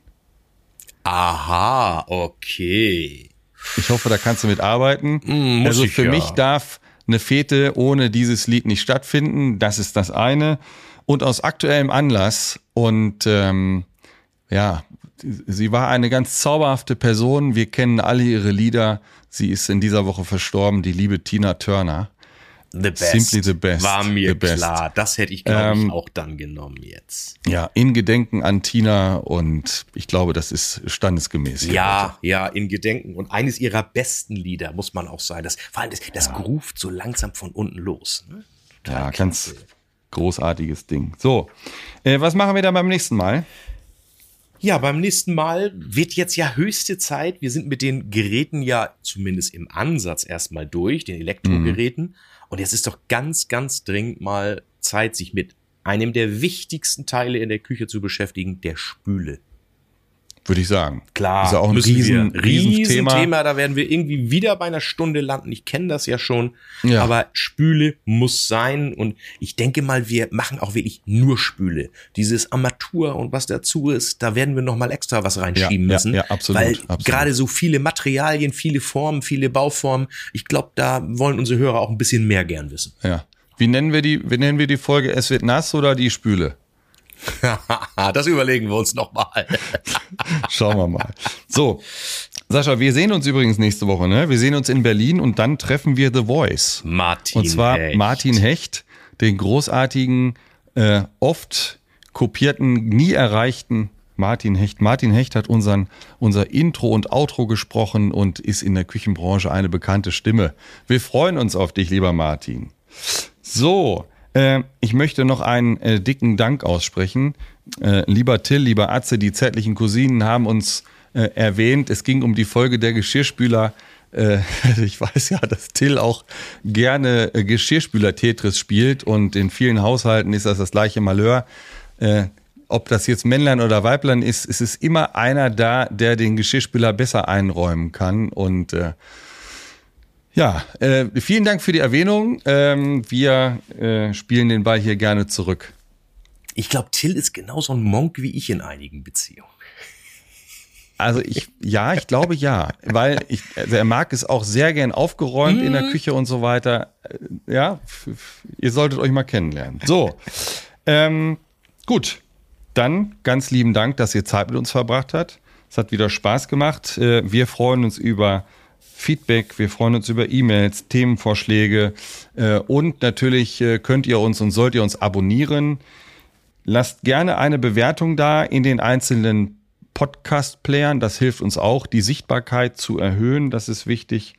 Aha, okay. Ich hoffe, da kannst du mit arbeiten. Mm, muss also für ja. mich darf eine Fete ohne dieses Lied nicht stattfinden. Das ist das eine. Und aus aktuellem Anlass und ähm, ja, sie war eine ganz zauberhafte Person. Wir kennen alle ihre Lieder. Sie ist in dieser Woche verstorben, die liebe Tina Turner. The best. Simply the best. War mir best. klar. Das hätte ich, glaube ich, Ähm, auch dann genommen jetzt. Ja, in Gedenken an Tina und ich glaube, das ist standesgemäß. Ja, ja, in Gedenken. Und eines ihrer besten Lieder, muss man auch sagen. Das, vor allem, das, das groovt so langsam von unten los. Ne? heute. Ja, ganz großartiges Ding. So, äh, was machen wir dann beim nächsten Mal? Ja, beim nächsten Mal wird jetzt ja höchste Zeit. Wir sind mit den Geräten ja zumindest im Ansatz erstmal durch, den Elektrogeräten. Und jetzt ist doch ganz, ganz dringend mal Zeit, sich mit einem der wichtigsten Teile in der Küche zu beschäftigen, der Spüle. Würde ich sagen. Klar, Ist ja auch ein riesen, wir. Riesenthema. Riesenthema. Da werden wir irgendwie wieder bei einer Stunde landen. Ich kenne das ja schon. Ja. Aber Spüle muss sein. Und ich denke mal, wir machen auch wirklich nur Spüle. Dieses Armatur und was dazu ist, da werden wir noch mal extra was reinschieben Ja, ja, müssen. ja, absolut, Weil gerade so viele Materialien, viele Formen, viele Bauformen. Ich glaube, da wollen unsere Hörer auch ein bisschen mehr gern wissen. Ja. Wie nennen wir die, wie nennen wir die Folge? Es wird nass oder die Spüle? das überlegen wir uns noch mal. Schauen wir mal. So, Sascha, wir sehen uns übrigens nächste Woche, ne? Wir sehen uns in Berlin und dann treffen wir The Voice. Martin. Und zwar Hecht. Martin Hecht, den großartigen, äh, oft kopierten, nie erreichten Martin Hecht. Martin Hecht hat unseren, unser Intro und Outro gesprochen und ist in der Küchenbranche eine bekannte Stimme. Wir freuen uns auf dich, lieber Martin. So, äh, ich möchte noch einen äh, dicken Dank aussprechen. Äh, lieber Till, lieber Atze, die zärtlichen Cousinen haben uns äh, erwähnt. Es ging um die Folge der Geschirrspüler. Äh, ich weiß ja, dass Till auch gerne Geschirrspüler-Tetris spielt und in vielen Haushalten ist das das gleiche Malheur. Ob das jetzt Männlein oder Weiblein ist, es ist immer einer da, der den Geschirrspüler besser einräumen kann und äh, ja, äh, vielen Dank für die Erwähnung. Ähm, wir äh, spielen den Ball hier gerne zurück. Ich glaube, Till ist genauso ein Monk wie ich in einigen Beziehungen. Also ich, ja, ich glaube ja, weil ich, also er mag es auch sehr gern aufgeräumt in der Küche und so weiter. Äh, Ja, ihr solltet euch mal kennenlernen. So, ähm, gut, dann ganz lieben Dank, dass ihr Zeit mit uns verbracht habt. Es hat wieder Spaß gemacht. Äh, Wir freuen uns über Feedback, wir freuen uns über E-Mails, Themenvorschläge äh, und natürlich äh, könnt ihr uns und sollt ihr uns abonnieren. Lasst gerne eine Bewertung da in den einzelnen Podcast-Playern. Das hilft uns auch, die Sichtbarkeit zu erhöhen. Das ist wichtig.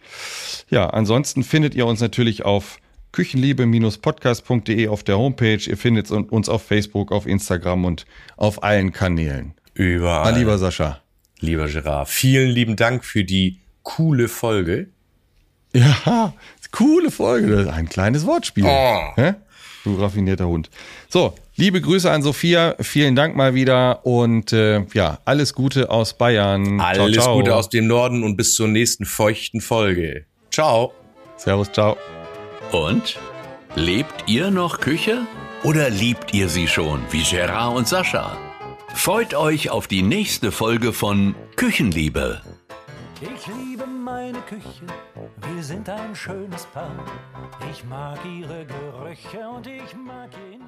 Ja, ansonsten findet ihr uns natürlich auf küchenliebe-podcast.de auf der Homepage. Ihr findet uns auf Facebook, auf Instagram und auf allen Kanälen. Überall. Ah, lieber Sascha. Lieber Gerard, vielen lieben Dank für die coole Folge. Ja, coole Folge. Das ist ein kleines Wortspiel. Oh. Hä? Du raffinierter Hund. So, liebe Grüße an Sophia. Vielen Dank mal wieder und äh, ja, alles Gute aus Bayern. Alles ciao, ciao. Gute aus dem Norden und bis zur nächsten feuchten Folge. Ciao. Servus, ciao. Und? Lebt ihr noch Küche? Oder liebt ihr sie schon, wie Gerard und Sascha? Freut euch auf die nächste Folge von Küchenliebe. Ich liebe meine Küche, wir sind ein schönes Paar. Ich mag ihre Gerüche und ich mag ihr